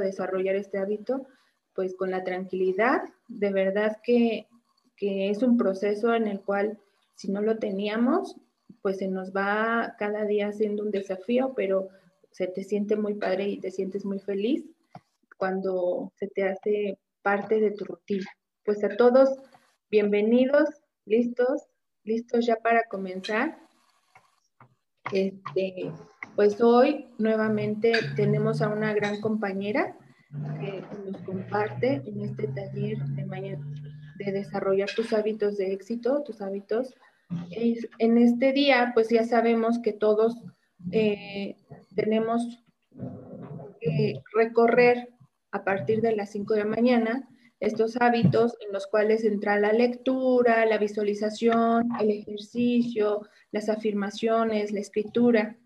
desarrollar este hábito, pues con la tranquilidad. De verdad que, que es un proceso en el cual si no lo teníamos, pues se nos va cada día haciendo un desafío, pero se te siente muy padre y te sientes muy feliz cuando se te hace parte de tu rutina. Pues a todos, bienvenidos, listos, listos ya para comenzar. Este, pues hoy nuevamente tenemos a una gran compañera que nos comparte en este taller de mañana de desarrollar tus hábitos de éxito, tus hábitos. En este día, pues ya sabemos que todos eh, tenemos que recorrer a partir de las 5 de la mañana estos hábitos en los cuales entra la lectura, la visualización, el ejercicio, las afirmaciones, la escritura,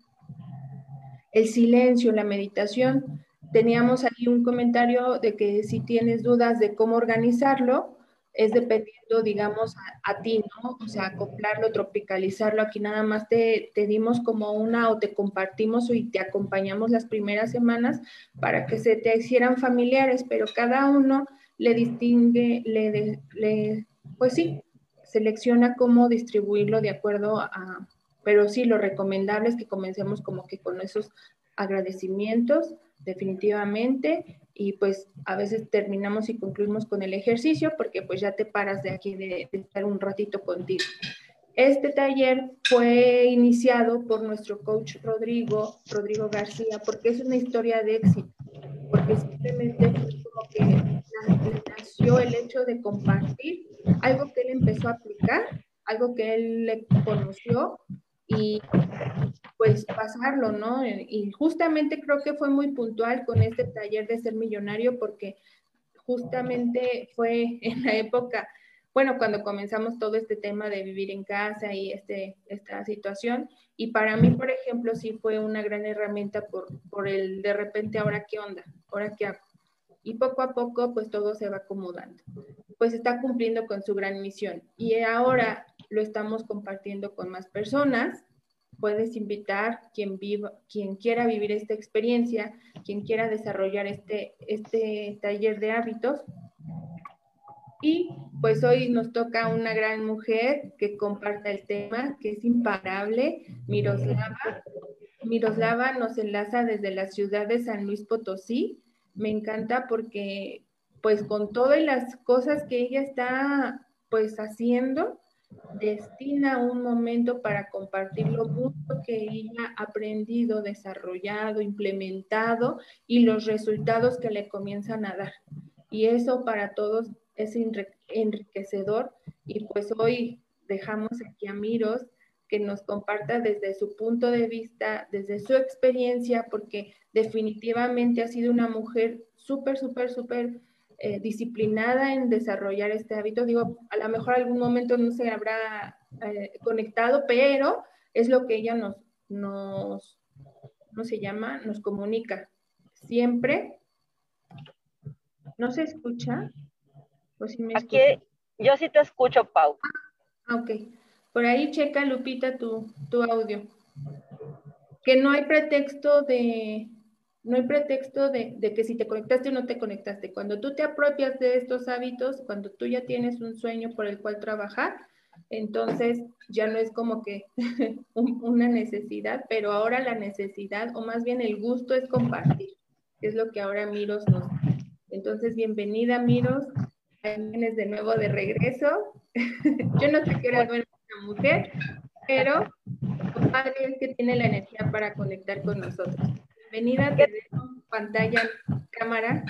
el silencio, la meditación. Teníamos ahí un comentario de que si tienes dudas de cómo organizarlo, es dependiendo, digamos, a, ti, ¿no? O sea, acoplarlo, tropicalizarlo. Aquí nada más te, te, dimos como una o te compartimos y te acompañamos las primeras semanas para que se te hicieran familiares, pero cada uno le distingue, le, le pues sí, selecciona cómo distribuirlo de acuerdo a, pero sí, lo recomendable es que comencemos como que con esos agradecimientos, definitivamente, y pues a veces terminamos y concluimos con el ejercicio porque pues ya te paras de aquí de, estar un ratito contigo. Este taller fue iniciado por nuestro coach Rodrigo, Rodrigo García, porque es una historia de éxito, porque simplemente como que nació el hecho de compartir algo que él empezó a aplicar, algo que él le conoció y pues pasarlo, ¿no? Y justamente creo que fue muy puntual con este taller de ser millonario porque justamente fue en la época, bueno, cuando comenzamos todo este tema de vivir en casa y este, esta situación. Y para mí, por ejemplo, sí fue una gran herramienta por, por el de repente, ahora qué onda, ahora qué hago. Y poco a poco, pues todo se va acomodando. Pues está cumpliendo con su gran misión. Y ahora lo estamos compartiendo con más personas puedes invitar quien viva, quien quiera vivir esta experiencia, quien quiera desarrollar este, este taller de hábitos. Y pues hoy nos toca una gran mujer que comparta el tema, que es imparable, Miroslava. Miroslava nos enlaza desde la ciudad de San Luis Potosí. Me encanta porque pues con todas las cosas que ella está pues haciendo, destina un momento para compartir lo mucho que ella ha aprendido, desarrollado, implementado y los resultados que le comienzan a dar. Y eso para todos es enriquecedor y pues hoy dejamos aquí a Miros que nos comparta desde su punto de vista, desde su experiencia, porque definitivamente ha sido una mujer súper, súper, súper eh, disciplinada en desarrollar este hábito. Digo, a lo mejor algún momento no se habrá eh, conectado, pero es lo que ella nos, nos, ¿cómo se llama? Nos comunica. Siempre. ¿No se escucha? Aquí, yo sí te escucho, Pau. Ah, ok. Por ahí checa, Lupita, tu, tu audio. Que no hay pretexto de, no hay pretexto de, que si te conectaste o no te conectaste. Cuando tú te apropias de estos hábitos, cuando tú ya tienes un sueño por el cual trabajar, entonces ya no es como que una necesidad, pero ahora la necesidad, o más bien el gusto es compartir, es lo que ahora Miros nos... Entonces, bienvenida Miros, vienes de nuevo de regreso. Yo no sé qué duerme una mujer, pero padre es que tiene la energía para conectar con nosotros. Bienvenida, te pantalla, cámara.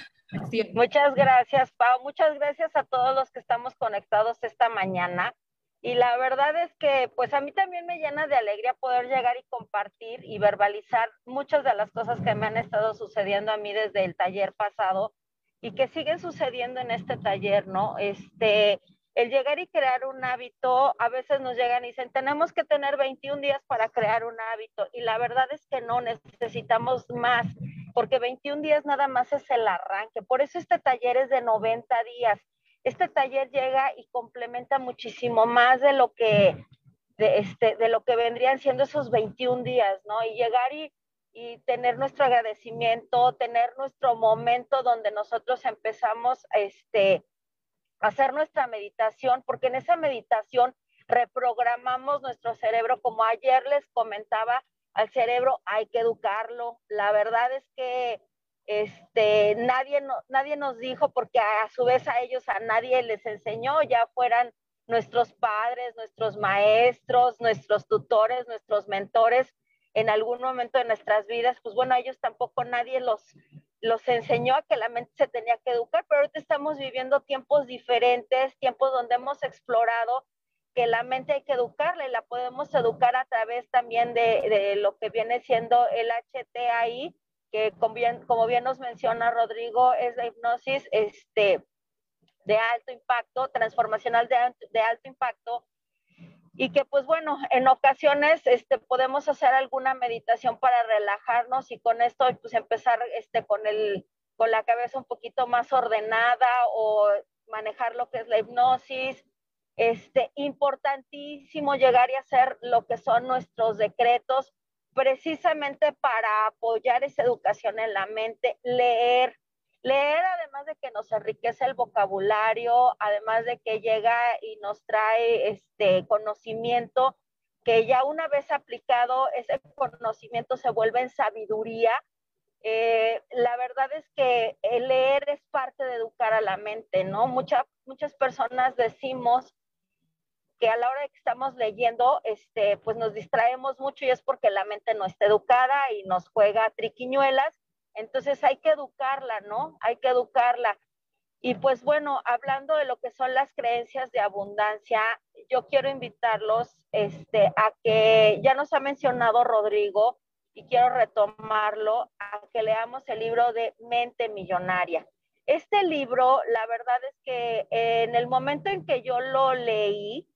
Muchas gracias, Pau. Muchas gracias a todos los que estamos conectados esta mañana. Y la verdad es que, pues a mí también me llena de alegría poder llegar y compartir y verbalizar muchas de las cosas que me han estado sucediendo a mí desde el taller pasado y que siguen sucediendo en este taller, ¿no? Este, el llegar y crear un hábito, a veces nos llegan y dicen, tenemos que tener 21 días para crear un hábito. Y la verdad es que no, necesitamos más, porque 21 días nada más es el arranque. Por eso este taller es de 90 días. Este taller llega y complementa muchísimo más de lo que, de, este, de lo que vendrían siendo esos 21 días, ¿no? Y llegar y y tener nuestro agradecimiento, tener nuestro momento donde nosotros empezamos este, hacer nuestra meditación, porque en esa meditación reprogramamos nuestro cerebro, como ayer les comentaba, al cerebro hay que educarlo. La verdad es que este, nadie, nadie nos dijo, porque a su vez a ellos a nadie les enseñó, ya fueran nuestros padres, nuestros maestros, nuestros tutores, nuestros mentores en algún momento de nuestras vidas, pues bueno, a ellos tampoco nadie los, los enseñó a que la mente se tenía que educar, pero ahorita estamos viviendo tiempos diferentes, tiempos donde hemos explorado que la mente hay que educarla y la podemos educar a través también de, de lo que viene siendo el HTAI, que como bien, como bien nos menciona Rodrigo, es la hipnosis este, de alto impacto, transformacional de, de alto impacto, y que pues bueno, en ocasiones este, podemos hacer alguna meditación para relajarnos y con esto pues empezar este, con, el, con la cabeza un poquito más ordenada o manejar lo que es la hipnosis, este, importantísimo llegar y hacer lo que son nuestros decretos, precisamente para apoyar esa educación en la mente, leer. Leer, además de que nos enriquece el vocabulario, además de que llega y nos trae este conocimiento, que ya una vez aplicado, ese conocimiento se vuelve en sabiduría. Eh, la verdad es que leer es parte de educar a la mente, ¿no? muchas personas decimos que a la hora que estamos leyendo, este, pues nos distraemos mucho y es porque la mente no está educada y nos juega triquiñuelas. Entonces hay que educarla, ¿no? Hay que educarla. Y pues bueno, hablando de lo que son las creencias de abundancia, yo quiero invitarlos este, a que ya nos ha mencionado Rodrigo y quiero retomarlo, a que leamos el libro de Mente Millonaria. Este libro, la verdad es que en el momento en que yo lo leí,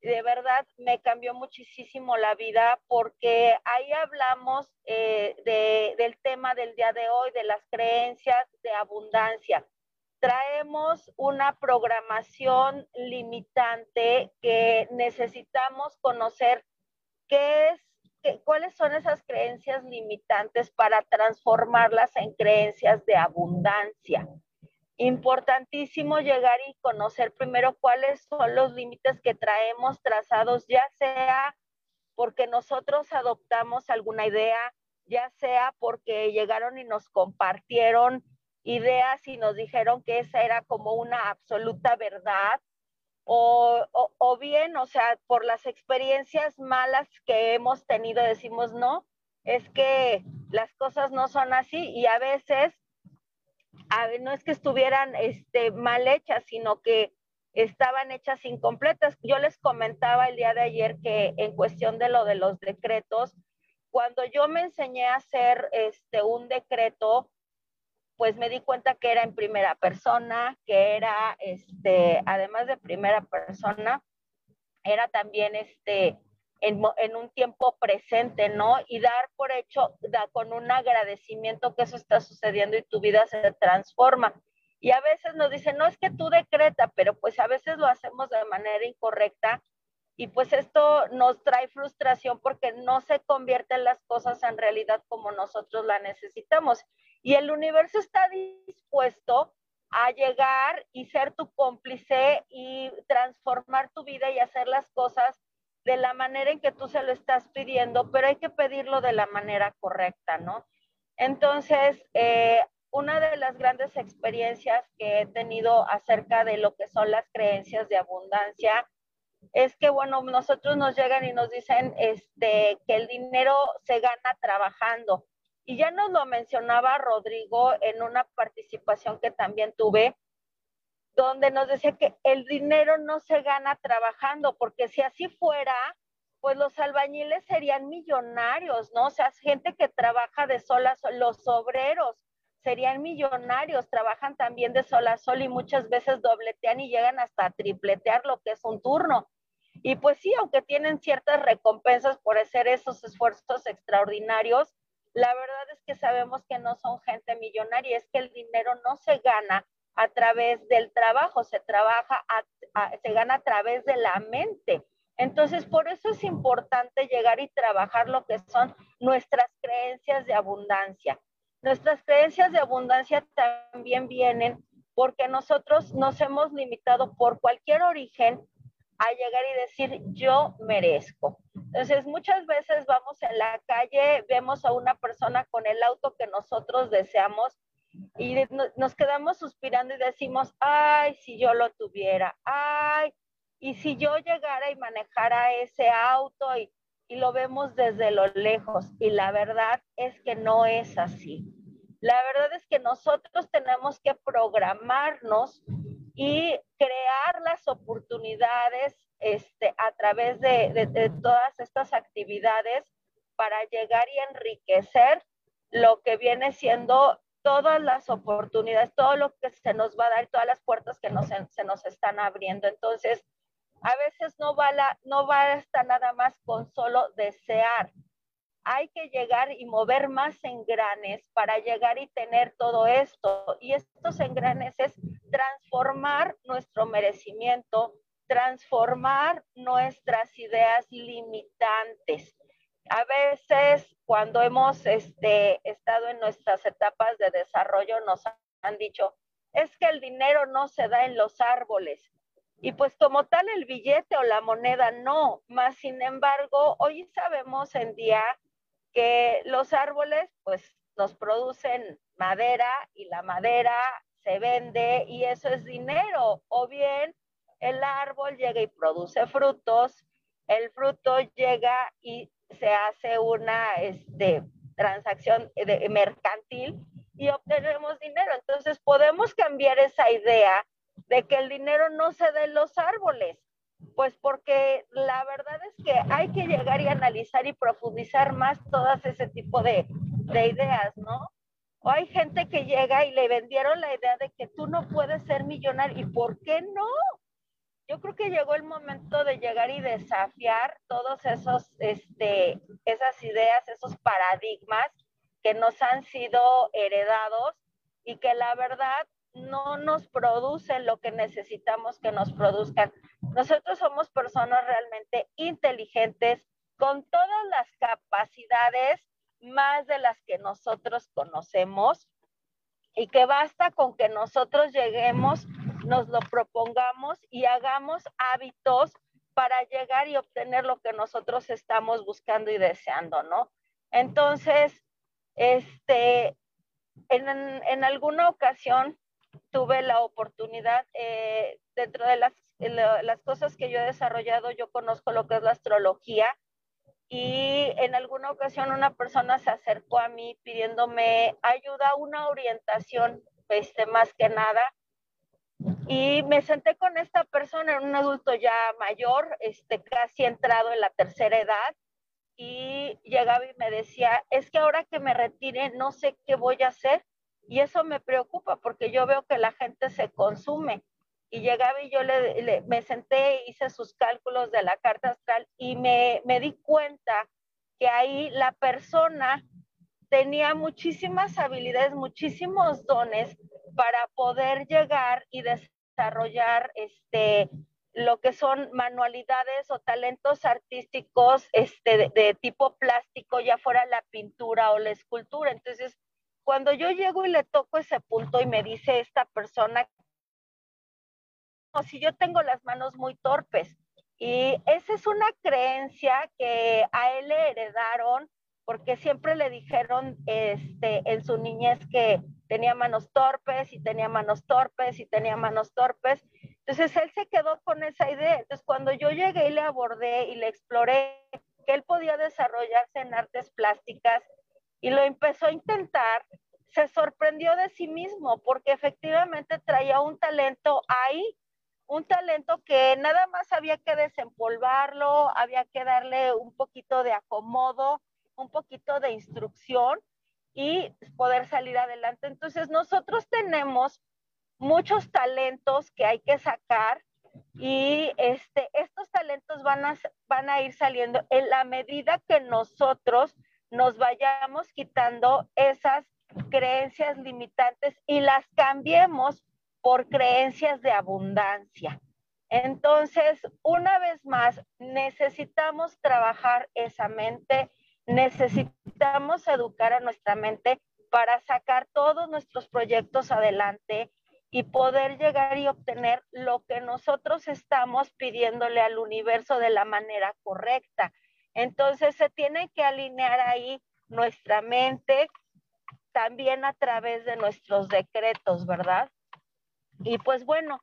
de verdad me cambió muchísimo la vida porque ahí hablamos eh, del tema del día de hoy, de las creencias de abundancia. Traemos una programación limitante que necesitamos conocer qué es, cuáles son esas creencias limitantes para transformarlas en creencias de abundancia importantísimo llegar y conocer primero cuáles son los límites que traemos trazados, ya sea porque nosotros adoptamos alguna idea, ya sea porque llegaron y nos compartieron ideas y nos dijeron que esa era como una absoluta verdad, o, o, bien, o sea, por las experiencias malas que hemos tenido, decimos, no, es que las cosas no son así y a veces no es que estuvieran este, mal hechas, sino que estaban hechas incompletas. Yo les comentaba el día de ayer que en cuestión de lo de los decretos, cuando yo me enseñé a hacer este, un decreto, pues me di cuenta que era en primera persona, que era, este, además de primera persona, era también este, en, un tiempo presente, ¿no? Y dar por hecho, con un agradecimiento que eso está sucediendo y tu vida se transforma. Y a veces nos dicen, no es que tú decreta, pero pues a veces lo hacemos de manera incorrecta y pues esto nos trae frustración porque no se convierten las cosas en realidad como nosotros la necesitamos. Y el universo está dispuesto a llegar y ser tu cómplice y transformar tu vida y hacer las cosas de la manera en que tú se lo estás pidiendo, pero hay que pedirlo de la manera correcta, ¿no? Entonces, eh, una de las grandes experiencias que he tenido acerca de lo que son las creencias de abundancia es que, bueno, nosotros nos llegan y nos dicen este, que el dinero se gana trabajando. Y ya nos lo mencionaba Rodrigo en una participación que también tuve, donde nos decía que el dinero no se gana trabajando, porque si así fuera, pues los albañiles serían millonarios, ¿no? O sea, gente que trabaja de sol a sol, los obreros serían millonarios, trabajan también de sol a sol y muchas veces dobletean y llegan hasta tripletear lo que es un turno. Y pues sí, aunque tienen ciertas recompensas por hacer esos esfuerzos extraordinarios, la verdad es que sabemos que no son gente millonaria, es que el dinero no se gana a través del trabajo, se trabaja, se gana a través de la mente. Entonces, por eso es importante llegar y trabajar lo que son nuestras creencias de abundancia. Nuestras creencias de abundancia también vienen porque nosotros nos hemos limitado por cualquier origen a llegar y decir yo merezco. Entonces, muchas veces vamos en la calle, vemos a una persona con el auto que nosotros deseamos y nos quedamos suspirando y decimos, ay, si yo lo tuviera, ay, y si yo llegara y manejara ese auto y, y lo vemos desde lo lejos, y la verdad es que no es así. La verdad es que nosotros tenemos que programarnos y crear las oportunidades este, a través de, de, de, todas estas actividades para llegar y enriquecer lo que viene siendo todas las oportunidades, todo lo que se nos va a dar, todas las puertas que nos, se nos están abriendo. Entonces, a veces no, va la, no nada más con solo desear. Hay que llegar y mover más engranes para llegar y tener todo esto. Y estos engranes es transformar nuestro merecimiento, transformar nuestras ideas limitantes. A veces cuando hemos este, estado en nuestras etapas de desarrollo nos han dicho, es que el dinero no se da en los árboles, y pues como tal el billete o la moneda no, más sin embargo, hoy sabemos en día que los árboles pues nos producen madera y la madera se vende y eso es dinero. O bien el árbol llega y produce frutos, el fruto llega y se hace una este, transacción mercantil y obtenemos dinero. Entonces podemos cambiar esa idea de que el dinero no se dé en los árboles. Pues porque la verdad es que hay que llegar y analizar y profundizar más todas ese tipo de, de ideas, ¿no? O hay gente que llega y le vendieron la idea de que tú no puedes ser millonario. ¿Y por qué no? Yo creo que llegó el momento de llegar y desafiar todos esos, este, esas ideas, esos paradigmas que nos han sido heredados y que la verdad no nos producen lo que necesitamos que nos produzcan. Nosotros somos personas realmente inteligentes, con todas las capacidades más de las que nosotros conocemos y que basta con que nosotros lleguemos, nos lo propongamos y hagamos hábitos para llegar y obtener lo que nosotros estamos buscando y deseando, ¿no? Entonces, este, en, en alguna ocasión tuve la oportunidad, eh, dentro de las, las cosas que yo he desarrollado, yo conozco lo que es la astrología y en alguna ocasión una persona se acercó a mí pidiéndome ayuda, una orientación, este, más que nada. Y me senté con esta persona, un adulto ya mayor, este, casi entrado en la tercera edad, y llegaba y me decía, es que ahora que me retire no sé qué voy a hacer y eso me preocupa porque yo veo que la gente se consume. Y llegaba y yo le, me senté, hice sus cálculos de la carta astral y me, me di cuenta que ahí la persona tenía muchísimas habilidades, muchísimos dones para poder llegar y desarrollar este, lo que son manualidades o talentos artísticos este, de, de, tipo plástico, ya fuera la pintura o la escultura. Entonces, cuando yo llego y le toco ese punto y me dice esta persona, o si yo tengo las manos muy torpes. Y esa es una creencia que a él le heredaron porque siempre le dijeron este, en su niñez que tenía manos torpes y tenía manos torpes y tenía manos torpes. Entonces él se quedó con esa idea. Entonces cuando yo llegué y le abordé y le exploré que él podía desarrollarse en artes plásticas, y lo empezó a intentar, se sorprendió de sí mismo porque efectivamente traía un talento ahí, un talento que nada más había que desempolvarlo, había que darle un poquito de acomodo, un poquito de instrucción y poder salir adelante. Entonces nosotros tenemos muchos talentos que hay que sacar y este, estos talentos van a, van a ir saliendo en la medida que nosotros nos vayamos quitando esas creencias limitantes y las cambiemos por creencias de abundancia. Entonces, una vez más, necesitamos trabajar esa mente, necesitamos educar a nuestra mente para sacar todos nuestros proyectos adelante y poder llegar y obtener lo que nosotros estamos pidiéndole al universo de la manera correcta. Entonces se tiene que alinear ahí nuestra mente también a través de nuestros decretos, ¿verdad? Y pues bueno,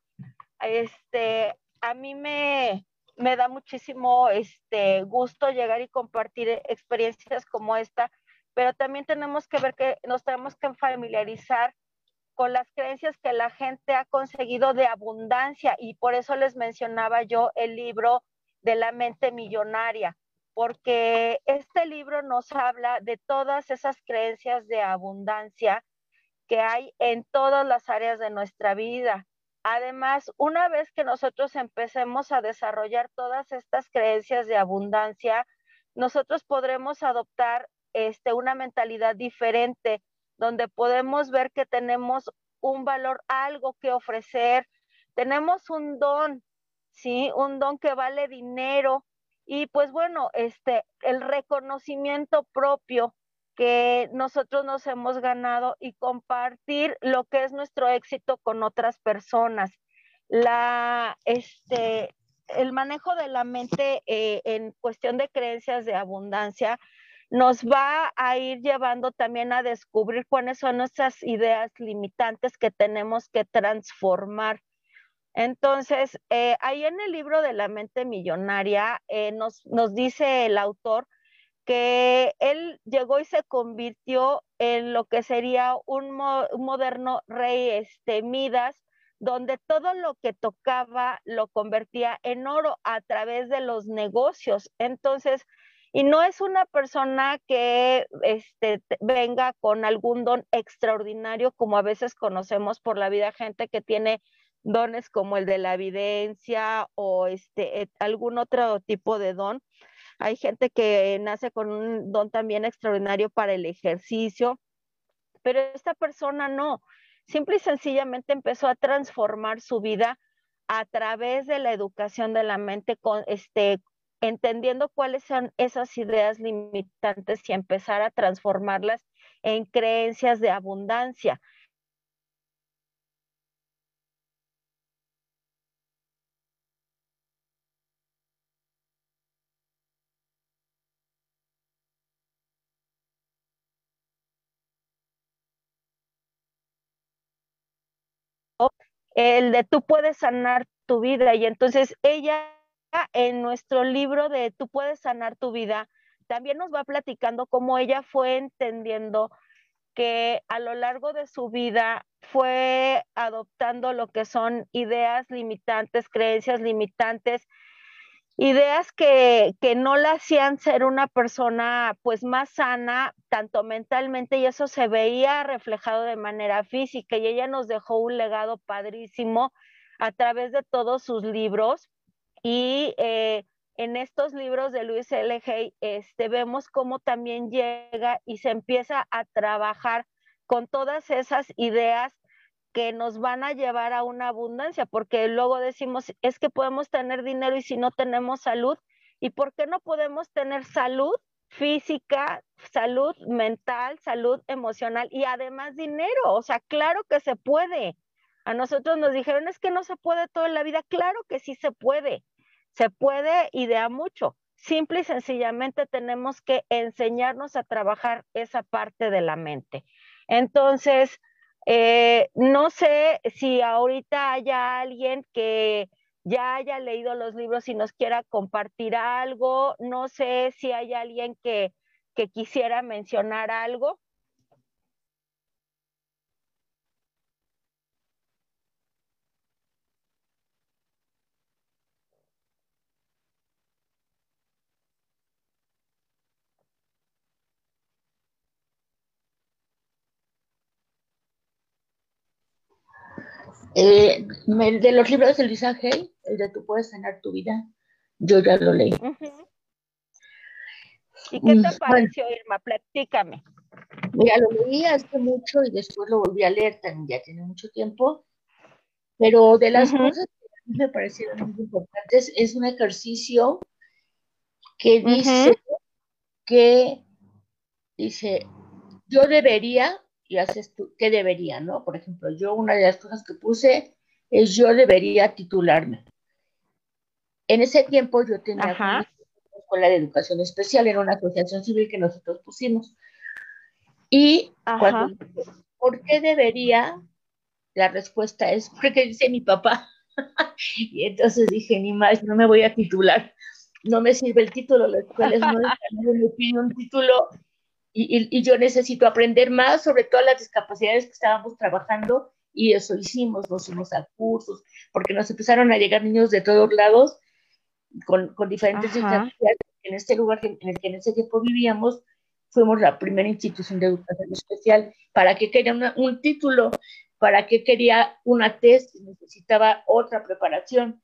este, a mí me, me da muchísimo este, gusto llegar y compartir experiencias como esta, pero también tenemos que ver que nos tenemos que familiarizar con las creencias que la gente ha conseguido de abundancia y por eso les mencionaba yo el libro de la mente millonaria, porque este libro nos habla de todas esas creencias de abundancia que hay en todas las áreas de nuestra vida. Además, una vez que nosotros empecemos a desarrollar todas estas creencias de abundancia, nosotros podremos adoptar este, una mentalidad diferente donde podemos ver que tenemos un valor, algo que ofrecer, tenemos un don, ¿sí? Un don que vale dinero y pues bueno, este, el reconocimiento propio que nosotros nos hemos ganado y compartir lo que es nuestro éxito con otras personas. La, este, el manejo de la mente eh, en cuestión de creencias de abundancia nos va a ir llevando también a descubrir cuáles son nuestras ideas limitantes que tenemos que transformar. Entonces, eh, ahí en el libro de la mente millonaria eh, nos, nos dice el autor que él llegó y se convirtió en lo que sería un, moderno rey este, Midas, donde todo lo que tocaba lo convertía en oro a través de los negocios. Entonces, y no es una persona que este, venga con algún don extraordinario, como a veces conocemos por la vida, gente que tiene dones como el de la evidencia o este, algún otro tipo de don. Hay gente que nace con un don también extraordinario para el ejercicio, pero esta persona no. Simple y sencillamente empezó a transformar su vida a través de la educación de la mente, con, este, entendiendo cuáles son esas ideas limitantes y empezar a transformarlas en creencias de abundancia. El de tú puedes sanar tu vida. Y entonces ella en nuestro libro de Tú puedes sanar tu vida, también nos va platicando cómo ella fue entendiendo que a lo largo de su vida fue adoptando lo que son ideas limitantes, creencias limitantes, ideas que, que, no la hacían ser una persona pues más sana, tanto mentalmente, y eso se veía reflejado de manera física, y ella nos dejó un legado padrísimo a través de todos sus libros, y eh, en estos libros de Luis L. Hay, este, vemos cómo también llega y se empieza a trabajar con todas esas ideas que nos van a llevar a una abundancia, porque luego decimos, es que podemos tener dinero y si no tenemos salud, ¿y por qué no podemos tener salud física, salud mental, salud emocional y además dinero? O sea, claro que se puede. A nosotros nos dijeron, es que no se puede todo en la vida. Claro que sí se puede. Se puede y de mucho. Simple y sencillamente tenemos que enseñarnos a trabajar esa parte de la mente. Entonces, eh, no sé si ahorita haya alguien que ya haya leído los libros y nos quiera compartir algo. No sé si hay alguien que, que quisiera mencionar algo. Eh, de los libros de Lisa Hay, el de Tú puedes sanar tu vida, yo ya lo leí. ¿Y qué te mm, pareció, Irma? Platícame. Mira, lo leí hace mucho y después lo volví a leer, también ya tiene mucho tiempo, pero de las cosas que me parecieron muy importantes. Es un ejercicio que dice que, dice, yo debería, y haces tú, ¿qué debería, no? Por ejemplo, yo una de las cosas que puse es yo debería titularme. En ese tiempo yo tenía una escuela de educación especial, era una asociación civil que nosotros pusimos. Y cuando, ¿por qué debería? La respuesta es, porque dice mi papá. y entonces dije, ni más, no me voy a titular. No me sirve el título, la escuela no me pide un título y, y, yo necesito aprender más sobre todas las discapacidades que estábamos trabajando y eso hicimos, nos fuimos a cursos, porque nos empezaron a llegar niños de todos lados con, con diferentes discapacidades. En este lugar en el que en ese tiempo vivíamos, fuimos la primera institución de educación especial. ¿Para qué quería un título? ¿Para qué quería una test? Necesitaba otra preparación.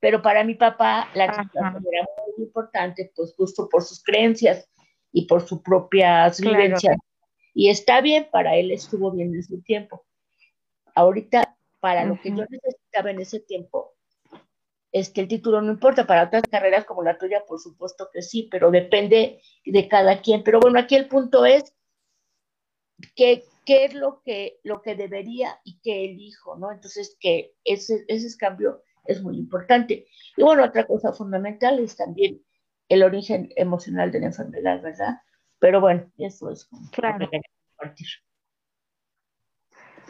Pero para mi papá la titulación era muy importante, pues justo por sus creencias y por sus propias vivencias. Y está bien, para él estuvo bien en su tiempo. Ahorita, para lo que yo necesitaba en ese tiempo, es que el título no importa, para otras carreras como la tuya, por supuesto que sí, pero depende de cada quien. Pero bueno, aquí el punto es qué es lo que, lo que debería y qué elijo, ¿no? Entonces, que ese, ese cambio es muy importante. Y bueno, otra cosa fundamental es también el origen emocional de la enfermedad, ¿verdad? Pero bueno, eso es claro. compartir.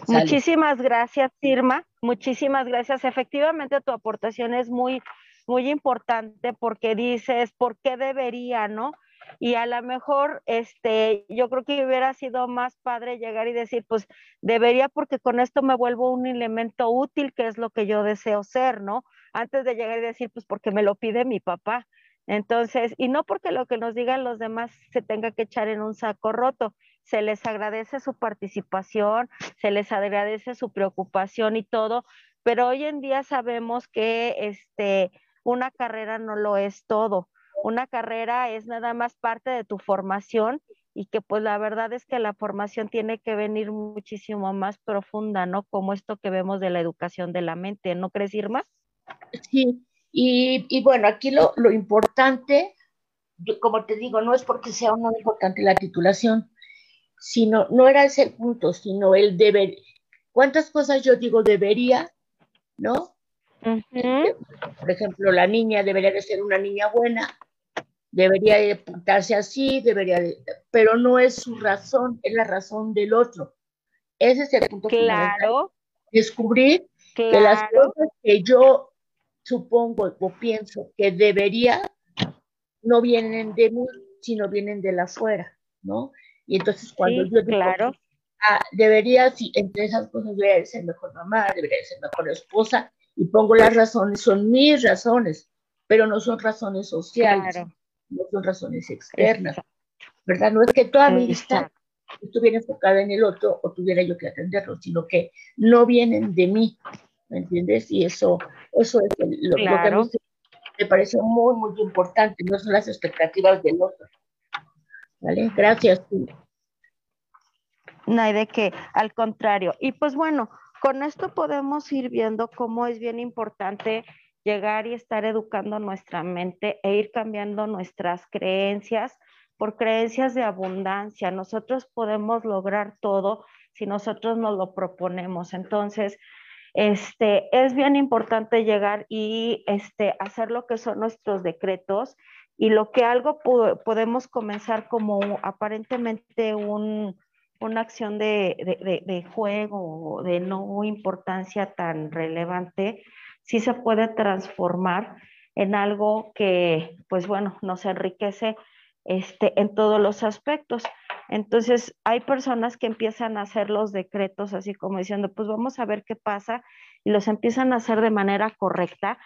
Muchísimas gracias, Irma. Muchísimas gracias. Efectivamente, tu aportación es muy, muy importante porque dices, ¿por qué debería, no? Y a lo mejor, este, yo creo que hubiera sido más padre llegar y decir, pues debería porque con esto me vuelvo un elemento útil, que es lo que yo deseo ser, ¿no? Antes de llegar y decir, pues porque me lo pide mi papá. Entonces, y no porque lo que nos digan los demás se tenga que echar en un saco roto, se les agradece su participación, se les agradece su preocupación y todo, pero hoy en día sabemos que este, una carrera no lo es todo. Una carrera es nada más parte de tu formación y que pues la verdad es que la formación tiene que venir muchísimo más profunda, ¿no? Como esto que vemos de la educación de la mente, ¿no crees, Irma? Sí, y, y bueno, aquí lo, lo importante, como te digo, no es porque sea o no importante la titulación, sino, no era ese el punto, sino el deber. ¿Cuántas cosas yo digo debería, no? Por ejemplo, la niña debería de ser una niña buena, debería de así, debería de, pero no es su razón, es la razón del otro. Ese es el punto. Claro. Descubrir que las cosas que yo supongo o pienso que debería, no vienen de mí, sino vienen de la afuera, ¿no? Y entonces cuando yo digo, claro. ah, debería, sí, entre esas cosas debería ser mejor mamá, debería ser mejor esposa, y pongo las razones, son mis razones, pero no son razones sociales, no son razones externas, ¿verdad? No es que toda mi vista estuviera enfocada en el otro o tuviera yo que atenderlo, sino que no vienen de mí, ¿me entiendes? Y eso, eso es lo, que a mí me parece muy, muy importante, no son las expectativas del otro. ¿Vale? Gracias. No hay de qué, al contrario. Y pues bueno, con esto podemos ir viendo cómo es bien importante llegar y estar educando nuestra mente e ir cambiando nuestras creencias por creencias de abundancia. Nosotros podemos lograr todo si nosotros nos lo proponemos. Entonces, este, es bien importante llegar y este, hacer lo que son nuestros decretos y lo que algo podemos comenzar como aparentemente un, una acción de, de, juego, de no importancia tan relevante, sí se puede transformar en algo que, pues bueno, nos enriquece este, en todos los aspectos. Entonces, hay personas que empiezan a hacer los decretos así como diciendo, pues vamos a ver qué pasa, y los empiezan a hacer de manera correcta.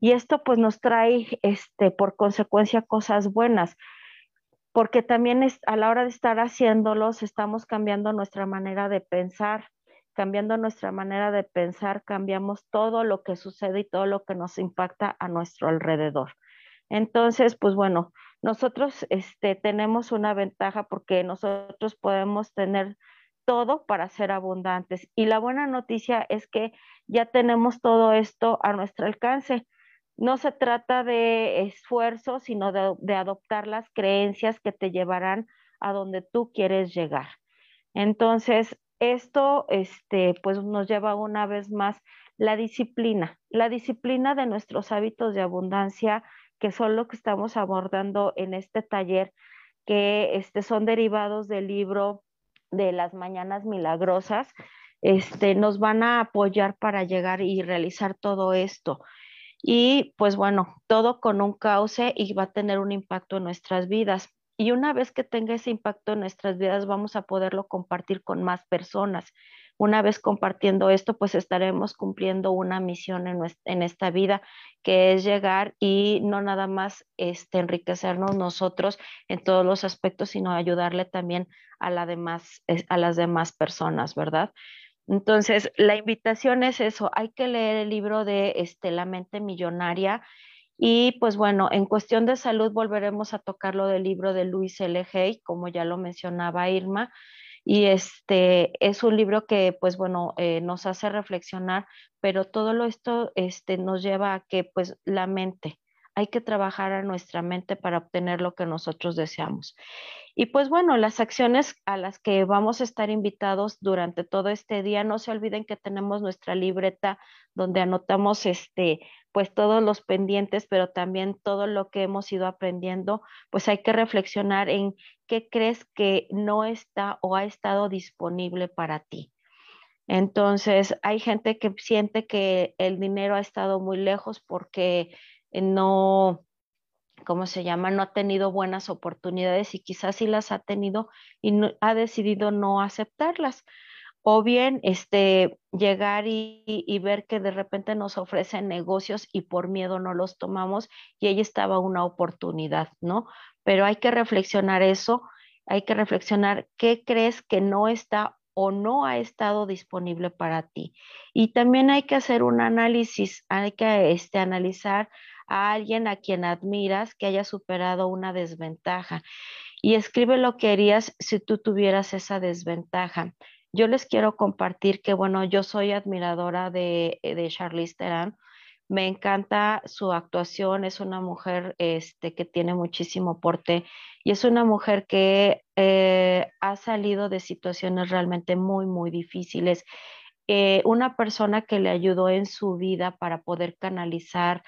Y esto pues nos trae este, por consecuencia cosas buenas, porque también es, a la hora de estar haciéndolos estamos cambiando nuestra manera de pensar, cambiando nuestra manera de pensar, cambiamos todo lo que sucede y todo lo que nos impacta a nuestro alrededor. Entonces, pues bueno, nosotros este, tenemos una ventaja porque nosotros podemos tener todo para ser abundantes. Y la buena noticia es que ya tenemos todo esto a nuestro alcance. No se trata de esfuerzo, sino de, adoptar las creencias que te llevarán a donde tú quieres llegar. Entonces, esto, este, pues nos lleva una vez más la disciplina, la disciplina de nuestros hábitos de abundancia, que son lo que estamos abordando en este taller, que este, son derivados del libro de las mañanas milagrosas, este, nos van a apoyar para llegar y realizar todo esto. Y pues bueno, todo con un cauce y va a tener un impacto en nuestras vidas. Y una vez que tenga ese impacto en nuestras vidas, vamos a poderlo compartir con más personas. Una vez compartiendo esto, pues estaremos cumpliendo una misión en, en esta vida, que es llegar y no nada más este, enriquecernos nosotros en todos los aspectos, sino ayudarle también a las demás personas, ¿verdad? Entonces, la invitación es eso, hay que leer el libro de este, La mente millonaria y pues bueno, en cuestión de salud volveremos a tocar lo del libro de Luis L. Hay, como ya lo mencionaba Irma, y este es un libro que pues bueno, eh, nos hace reflexionar, pero todo esto este, nos lleva a que pues la mente, hay que trabajar a nuestra mente para obtener lo que nosotros deseamos. Y pues bueno, las acciones a las que vamos a estar invitados durante todo este día, no se olviden que tenemos nuestra libreta donde anotamos este pues todos los pendientes, pero también todo lo que hemos ido aprendiendo, pues hay que reflexionar en qué crees que no está o ha estado disponible para ti. Entonces, hay gente que siente que el dinero ha estado muy lejos porque no, ¿cómo se llama? No ha tenido buenas oportunidades y quizás sí las ha tenido y ha decidido no aceptarlas. O bien este, llegar y, ver que de repente nos ofrecen negocios y por miedo no los tomamos y ahí estaba una oportunidad, ¿no? Pero hay que reflexionar eso, hay que reflexionar qué crees que no está o no ha estado disponible para ti. Y también hay que hacer un análisis, hay que este, analizar a alguien a quien admiras que haya superado una desventaja y escribe lo que harías si tú tuvieras esa desventaja. Yo les quiero compartir que, bueno, yo soy admiradora de, de Charlize Theron. Me encanta su actuación, es una mujer este, que tiene muchísimo porte y es una mujer que eh, ha salido de situaciones realmente muy, muy difíciles. Eh, una persona que le ayudó en su vida para poder canalizar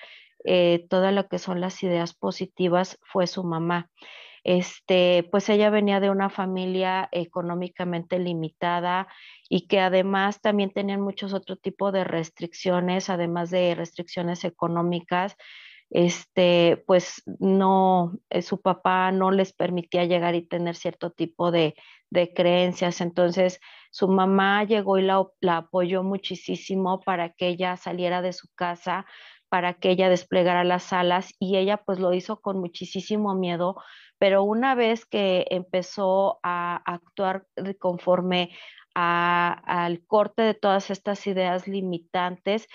eh, todo lo que son las ideas positivas fue su mamá. Este, pues ella venía de una familia económicamente limitada y que además también tenían muchos otros tipos de restricciones, además de restricciones económicas. Este, pues no, eh, su papá no les permitía llegar y tener cierto tipo de, de creencias. Entonces, su mamá llegó y la, la apoyó muchísimo para que ella saliera de su casa, para que ella desplegara las alas y ella pues lo hizo con muchísimo miedo, pero una vez que empezó a actuar conforme al corte de todas estas ideas limitantes,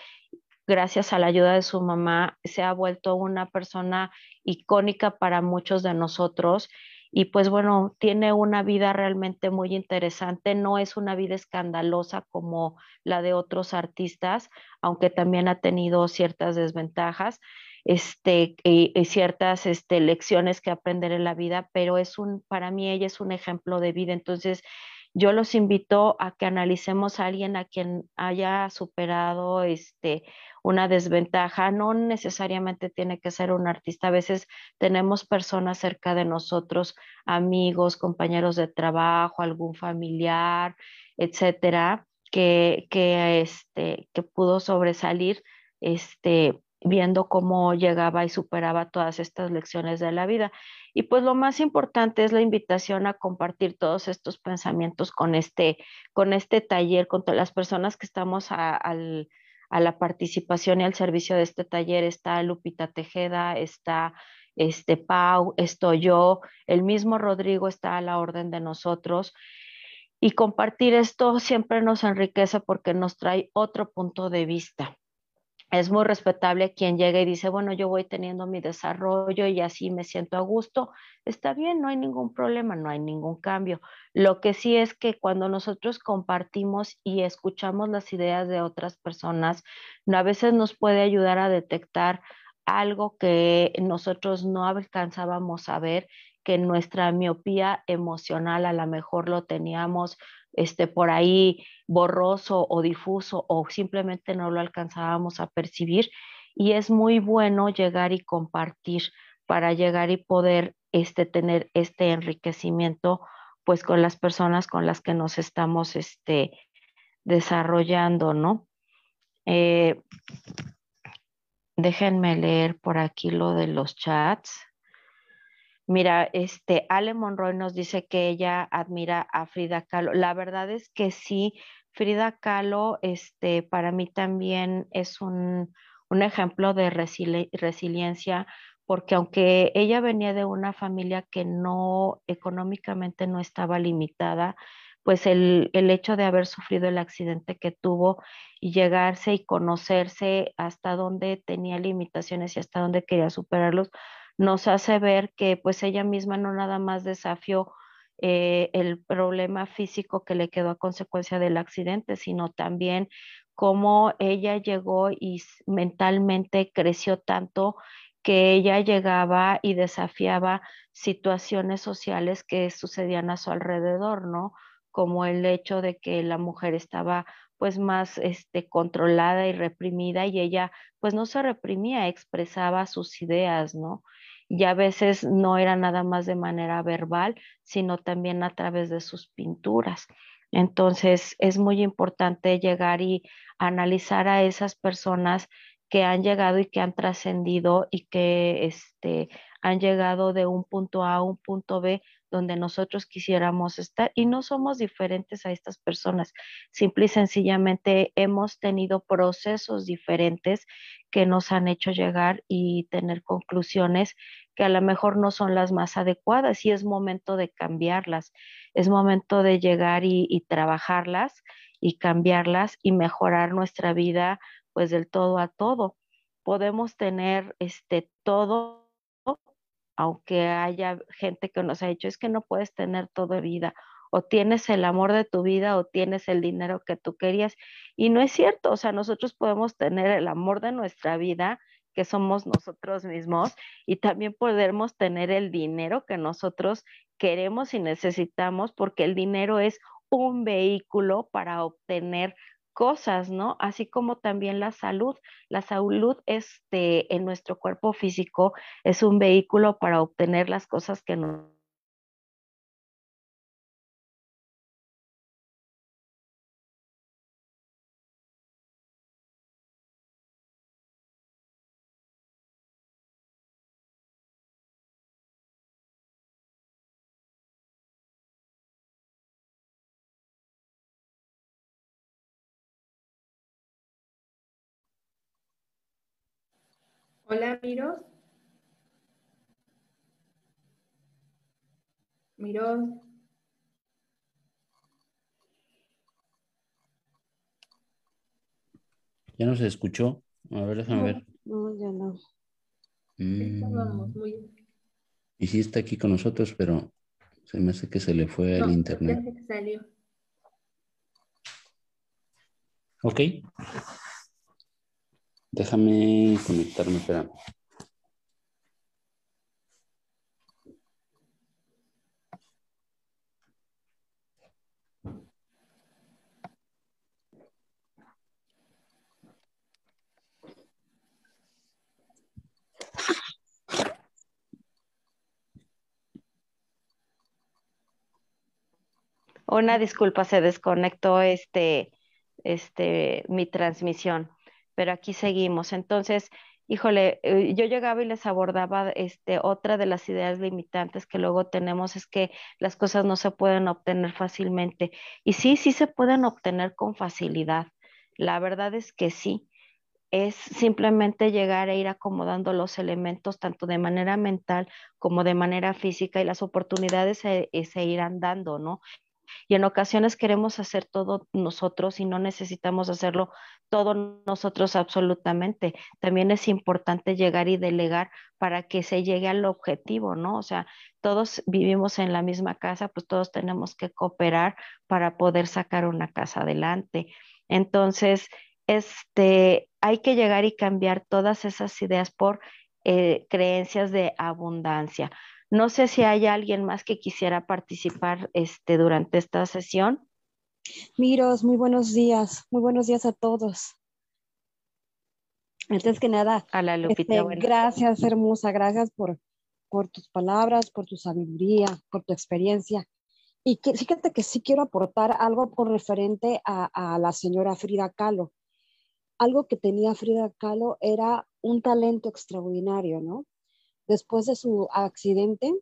gracias a la ayuda de su mamá, se ha vuelto una persona icónica para muchos de nosotros. Y pues bueno, tiene una vida realmente muy interesante, no es una vida escandalosa como la de otros artistas, aunque también ha tenido ciertas desventajas este, y, ciertas este, lecciones que aprender en la vida, pero es un, para mí ella es un ejemplo de vida, entonces yo los invito a que analicemos a alguien a quien haya superado este, una desventaja. No necesariamente tiene que ser un artista. A veces tenemos personas cerca de nosotros, amigos, compañeros de trabajo, algún familiar, etcétera, que, que, este, que pudo sobresalir este, viendo cómo llegaba y superaba todas estas lecciones de la vida. Y pues lo más importante es la invitación a compartir todos estos pensamientos con este, con este taller, con todas las personas que estamos a, la participación y al servicio de este taller. Está Lupita Tejeda, está este Pau, estoy yo, el mismo Rodrigo está a la orden de nosotros. Y compartir esto siempre nos enriquece porque nos trae otro punto de vista. Es muy respetable quien llega y dice, bueno, yo voy teniendo mi desarrollo y así me siento a gusto. Está bien, no hay ningún problema, no hay ningún cambio. Lo que sí es que cuando nosotros compartimos y escuchamos las ideas de otras personas, a veces nos puede ayudar a detectar algo que nosotros no alcanzábamos a ver, que nuestra miopía emocional a lo mejor lo teníamos este, por ahí borroso o difuso o simplemente no lo alcanzábamos a percibir. Y es muy bueno llegar y compartir para llegar y poder este, tener este enriquecimiento pues con las personas con las que nos estamos este, desarrollando, ¿no? Eh, déjenme leer por aquí lo de los chats. Mira, este Ale Monroy nos dice que ella admira a Frida Kahlo. La verdad es que sí, Frida Kahlo, este, para mí también es un, ejemplo de resiliencia, porque aunque ella venía de una familia que no económicamente no estaba limitada, pues el, el, hecho de haber sufrido el accidente que tuvo y llegarse y conocerse hasta dónde tenía limitaciones y hasta dónde quería superarlos, nos hace ver que pues ella misma no nada más desafió eh, el problema físico que le quedó a consecuencia del accidente, sino también cómo ella llegó y mentalmente creció tanto que ella llegaba y desafiaba situaciones sociales que sucedían a su alrededor, ¿no? Como el hecho de que la mujer estaba pues más este, controlada y reprimida y ella pues no se reprimía, expresaba sus ideas, ¿no? Y a veces no era nada más de manera verbal, sino también a través de sus pinturas. Entonces es muy importante llegar y analizar a esas personas que han llegado y que han trascendido y que este, han llegado de un punto A a un punto B donde nosotros quisiéramos estar y no somos diferentes a estas personas. Simple y sencillamente hemos tenido procesos diferentes que nos han hecho llegar y tener conclusiones que a lo mejor no son las más adecuadas y es momento de cambiarlas. Es momento de llegar y, y trabajarlas y cambiarlas y mejorar nuestra vida pues del todo a todo. Podemos tener este todo aunque haya gente que nos ha dicho, es que no puedes tener toda vida, o tienes el amor de tu vida o tienes el dinero que tú querías. Y no es cierto, o sea, nosotros podemos tener el amor de nuestra vida, que somos nosotros mismos, y también podemos tener el dinero que nosotros queremos y necesitamos, porque el dinero es un vehículo para obtener cosas, ¿no? Así como también la salud. La salud este, en nuestro cuerpo físico es un vehículo para obtener las cosas que nos Hola, Miros. Miros. Ya no se escuchó. A ver, déjame ver. No, ya no. Mm. Y sí está aquí con nosotros, pero se me hace que se le fue al internet. Ya salió. Ok. Déjame conectarme, espera. Una disculpa, se desconectó este, este, mi transmisión pero aquí seguimos. Entonces, híjole, eh, yo llegaba y les abordaba este, otra de las ideas limitantes que luego tenemos es que las cosas no se pueden obtener fácilmente. Y sí, sí se pueden obtener con facilidad. La verdad es que sí. Es simplemente llegar e ir acomodando los elementos tanto de manera mental como de manera física y las oportunidades se, se irán dando, ¿no? Y en ocasiones queremos hacer todo nosotros y no necesitamos hacerlo todo nosotros absolutamente. También es importante llegar y delegar para que se llegue al objetivo, ¿no? O sea, todos vivimos en la misma casa, pues todos tenemos que cooperar para poder sacar una casa adelante. Entonces, este, hay que llegar y cambiar todas esas ideas por eh, creencias de abundancia. No sé si hay alguien más que quisiera participar este, durante esta sesión. Miros, muy buenos días, muy buenos días a todos. Antes que nada, a la Lupita, este, gracias hermosa, gracias por, por tus palabras, por tu sabiduría, por tu experiencia. Y que, fíjate que sí quiero aportar algo con referente a, a la señora Frida Kahlo. Algo que tenía Frida Kahlo era un talento extraordinario, ¿no? Después de su accidente,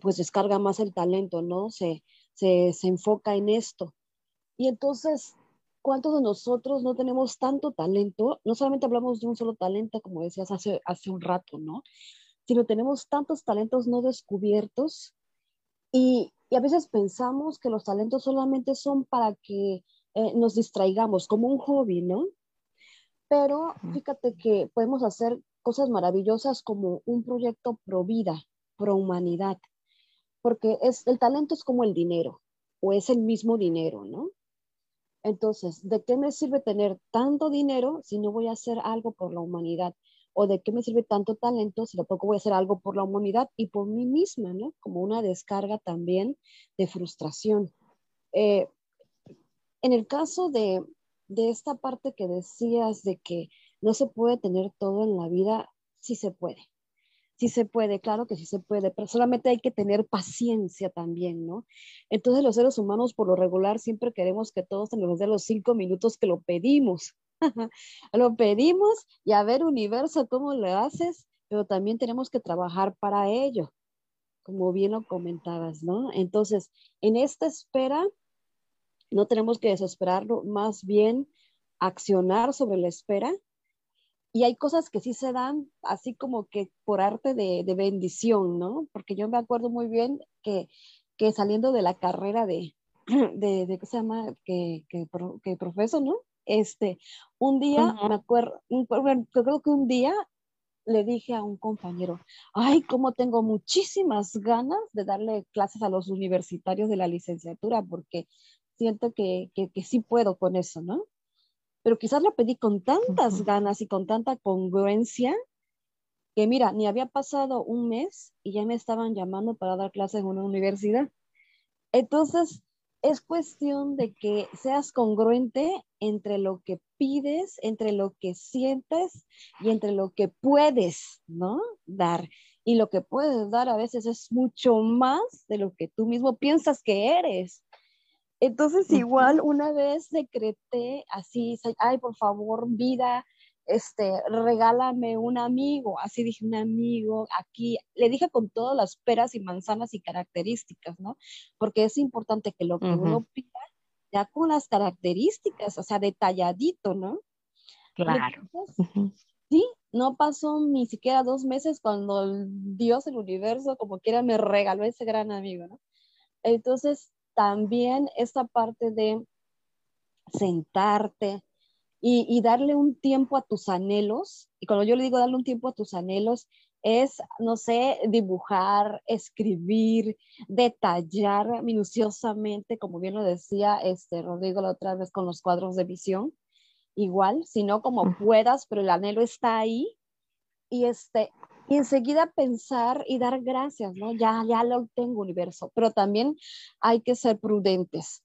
pues descarga más el talento, ¿no? Se, se, se enfoca en esto. Y entonces, ¿cuántos de nosotros no tenemos tanto talento? No solamente hablamos de un solo talento, como decías hace, hace un rato, ¿no? Sino tenemos tantos talentos no descubiertos y, y a veces pensamos que los talentos solamente son para que eh, nos distraigamos, como un hobby, ¿no? Pero fíjate que podemos hacer cosas maravillosas como un proyecto pro vida, pro humanidad, porque es, el talento es como el dinero, o es el mismo dinero, ¿no? Entonces, ¿de qué me sirve tener tanto dinero si no voy a hacer algo por la humanidad? ¿O de qué me sirve tanto talento si tampoco voy a hacer algo por la humanidad y por mí misma, ¿no? Como una descarga también de frustración. Eh, en el caso de, de esta parte que decías de que no se puede tener todo en la vida, sí se puede. Sí se puede, claro que sí se puede, pero solamente hay que tener paciencia también, ¿no? Entonces los seres humanos por lo regular siempre queremos que todos tenemos de los cinco minutos que lo pedimos. lo pedimos y a ver universo, ¿cómo lo haces? Pero también tenemos que trabajar para ello, como bien lo comentabas, ¿no? Entonces, en esta espera, no tenemos que desesperarlo, más bien accionar sobre la espera. Y hay cosas que sí se dan así como que por arte de, bendición, ¿no? Porque yo me acuerdo muy bien que, que saliendo de la carrera de, de, de ¿qué se llama? Que, que, que profeso, ¿no? Este, un día, me acuerdo, creo que un día le dije a un compañero, ay, cómo tengo muchísimas ganas de darle clases a los universitarios de la licenciatura, porque siento que, que, sí puedo con eso, ¿no? Pero quizás lo pedí con tantas ganas y con tanta congruencia que mira, ni había pasado un mes y ya me estaban llamando para dar clases en una universidad. Entonces, es cuestión de que seas congruente entre lo que pides, entre lo que sientes y entre lo que puedes, ¿no? Dar. Y lo que puedes dar a veces es mucho más de lo que tú mismo piensas que eres. Entonces, igual una vez decreté así, ay, por favor, vida, este, regálame un amigo, así dije, un amigo, aquí, le dije con todas las peras y manzanas y características, ¿no? Porque es importante que lo que uno pida, ya con las características, o sea, detalladito, ¿no? Claro. sí, no pasó ni siquiera dos meses cuando Dios, el universo, como quiera, me regaló ese gran amigo, ¿no? Entonces, también esta parte de sentarte y, darle un tiempo a tus anhelos, y cuando yo le digo darle un tiempo a tus anhelos, es, no sé, dibujar, escribir, detallar minuciosamente, como bien lo decía este Rodrigo la otra vez con los cuadros de visión, igual, sino como puedas, pero el anhelo está ahí, y este, y enseguida pensar y dar gracias, ¿no? Ya, ya lo tengo, universo, pero también hay que ser prudentes,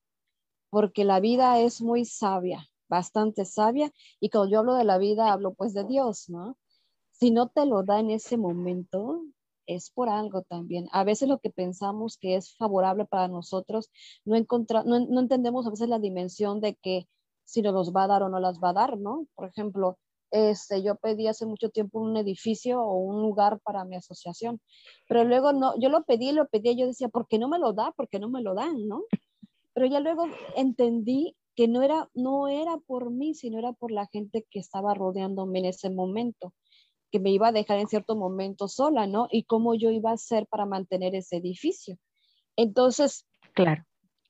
porque la vida es muy sabia, bastante sabia, y cuando yo hablo de la vida, hablo pues de Dios, ¿no? Si no te lo da en ese momento, es por algo también. A veces lo que pensamos que es favorable para nosotros, no, no, no entendemos a veces la dimensión de que si nos los va a dar o no las va a dar, ¿no? Por ejemplo, este, yo pedí hace mucho tiempo un edificio o un lugar para mi asociación, pero luego no, yo lo pedí, lo pedí, yo decía, ¿por qué no me lo da? ¿Por qué no me lo dan? ¿No? Pero ya luego entendí que no era, no era por mí, sino era por la gente que estaba rodeándome en ese momento, que me iba a dejar en cierto momento sola, ¿no? Y cómo yo iba a hacer para mantener ese edificio. Entonces, claro.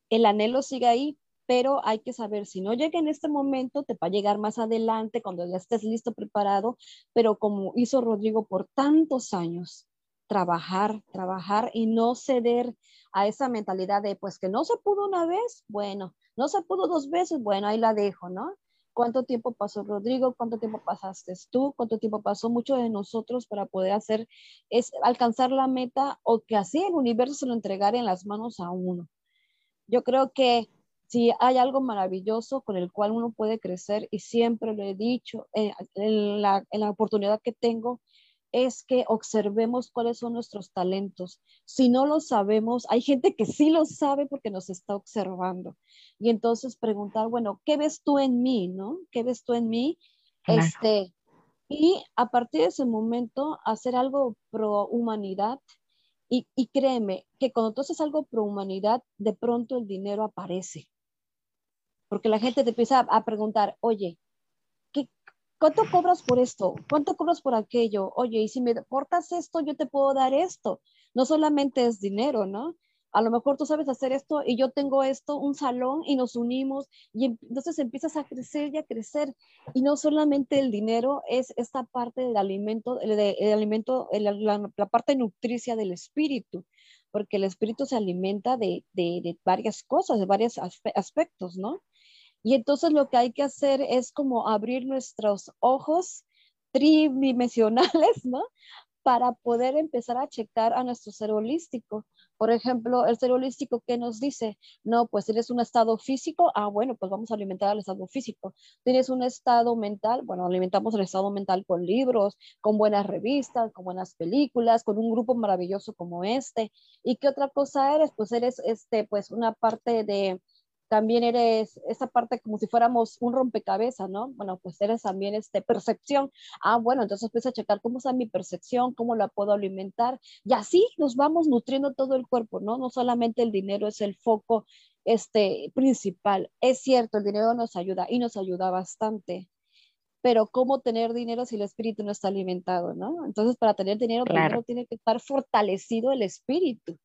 el anhelo sigue ahí, pero hay que saber si no llega en este momento, te va a llegar más adelante cuando ya estés listo, preparado, pero como hizo Rodrigo por tantos años, trabajar, trabajar y no ceder a esa mentalidad de pues que no se pudo una vez, bueno, no se pudo dos veces, bueno, ahí la dejo, ¿no? ¿Cuánto tiempo pasó Rodrigo? ¿Cuánto tiempo pasaste tú? ¿Cuánto tiempo pasó muchos de nosotros para poder hacer, es alcanzar la meta o que así el universo se lo entregara en las manos a uno? Yo creo que si hay algo maravilloso con el cual uno puede crecer, y siempre lo he dicho, eh, en, la, en la oportunidad que tengo, es que observemos cuáles son nuestros talentos. Si no lo sabemos, hay gente que sí lo sabe porque nos está observando. Y entonces preguntar, bueno, ¿qué ves tú en mí, no? ¿Qué ves tú en mí? Este, y a partir de ese momento hacer algo pro humanidad. Y, y créeme que cuando tú haces algo pro humanidad, de pronto el dinero aparece. Porque la gente te empieza a preguntar, oye, ¿Cuánto cobras por esto? ¿Cuánto cobras por aquello? Oye, y si me aportas esto, yo te puedo dar esto. No solamente es dinero, ¿no? A lo mejor tú sabes hacer esto y yo tengo esto, un salón y nos unimos y em, entonces empiezas a crecer y a crecer. Y no solamente el dinero es esta parte del alimento, el, alimento, la, parte nutricia del espíritu, porque el espíritu se alimenta de, de varias cosas, de varios aspectos, ¿no? Y entonces lo que hay que hacer es como abrir nuestros ojos tridimensionales, ¿no? Para poder empezar a checar a nuestro ser holístico. Por ejemplo, el ser holístico que nos dice, no, pues tienes un estado físico, ah, bueno, pues vamos a alimentar al estado físico. Tienes un estado mental, bueno, alimentamos el estado mental con libros, con buenas revistas, con buenas películas, con un grupo maravilloso como este. ¿Y qué otra cosa eres? Pues eres, este, pues una parte de, también eres esa parte como si fuéramos un rompecabezas, ¿no? Bueno, pues eres también este, percepción. Ah, bueno, entonces empieza a checar cómo está mi percepción, cómo la puedo alimentar. Y así nos vamos nutriendo todo el cuerpo, ¿no? No solamente el dinero es el foco este, principal. Es cierto, el dinero nos ayuda y nos ayuda bastante. Pero ¿cómo tener dinero si el espíritu no está alimentado, ¿no? Entonces, para tener dinero, primero tiene que estar fortalecido el espíritu.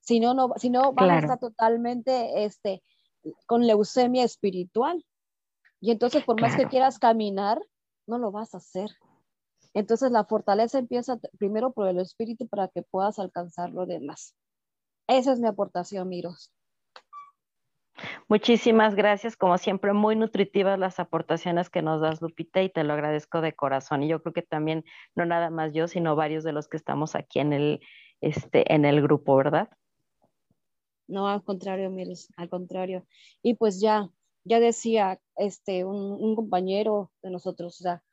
Si no, no, si no va a estar totalmente, este, con leucemia espiritual. Y entonces, por más que quieras caminar, no lo vas a hacer. Entonces, la fortaleza empieza primero por el espíritu para que puedas alcanzar lo demás. Esa es mi aportación, Miros. Muchísimas gracias, como siempre, muy nutritivas las aportaciones que nos das, Lupita, y te lo agradezco de corazón. Y yo creo que también, no nada más yo, sino varios de los que estamos aquí en el, este, en el grupo, ¿verdad? No, al contrario, Miros, al contrario. Y pues ya, ya decía este, un, compañero de nosotros, o sea,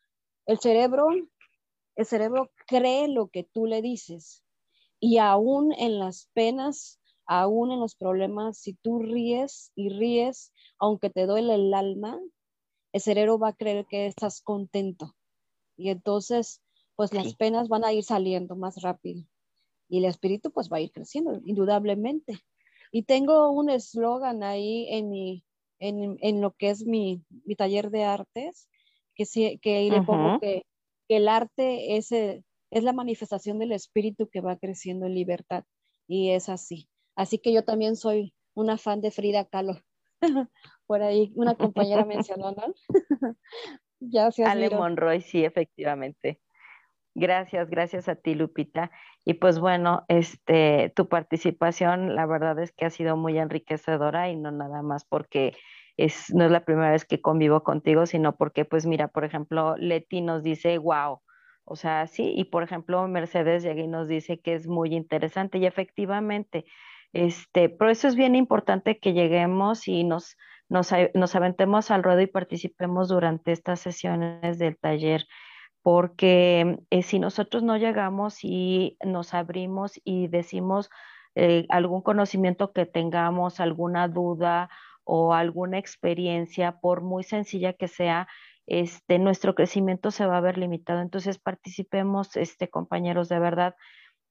el cerebro, el cerebro cree lo que tú le dices. Y aún en las penas, aún en los problemas, si tú ríes y ríes, aunque te duele el alma, el cerebro va a creer que estás contento. Y entonces, pues las penas van a ir saliendo más rápido. Y el espíritu pues va a ir creciendo, indudablemente. Y tengo un eslogan ahí en, mi, en, en, lo que es mi, mi taller de artes, que, sí, que le pongo que, que, el arte es, eh, es la manifestación del espíritu que va creciendo en libertad. Y es así. Así que yo también soy una fan de Frida Kahlo. Por ahí una compañera mencionó, ¿no? ya Ale Monroy, sí, efectivamente. Gracias, gracias a ti, Lupita. Y pues bueno, este, tu participación, la verdad es que ha sido muy enriquecedora y no nada más porque es, no es la primera vez que convivo contigo, sino porque, pues mira, por ejemplo, Leti nos dice, wow, o sea, sí, y por ejemplo, Mercedes llega y nos dice que es muy interesante y efectivamente, este, por eso es bien importante que lleguemos y nos, nos, nos aventemos al ruedo y participemos durante estas sesiones del taller porque eh, si nosotros no llegamos y nos abrimos y decimos eh, algún conocimiento que tengamos, alguna duda o alguna experiencia, por muy sencilla que sea, este, nuestro crecimiento se va a ver limitado. Entonces participemos, este, compañeros, de verdad.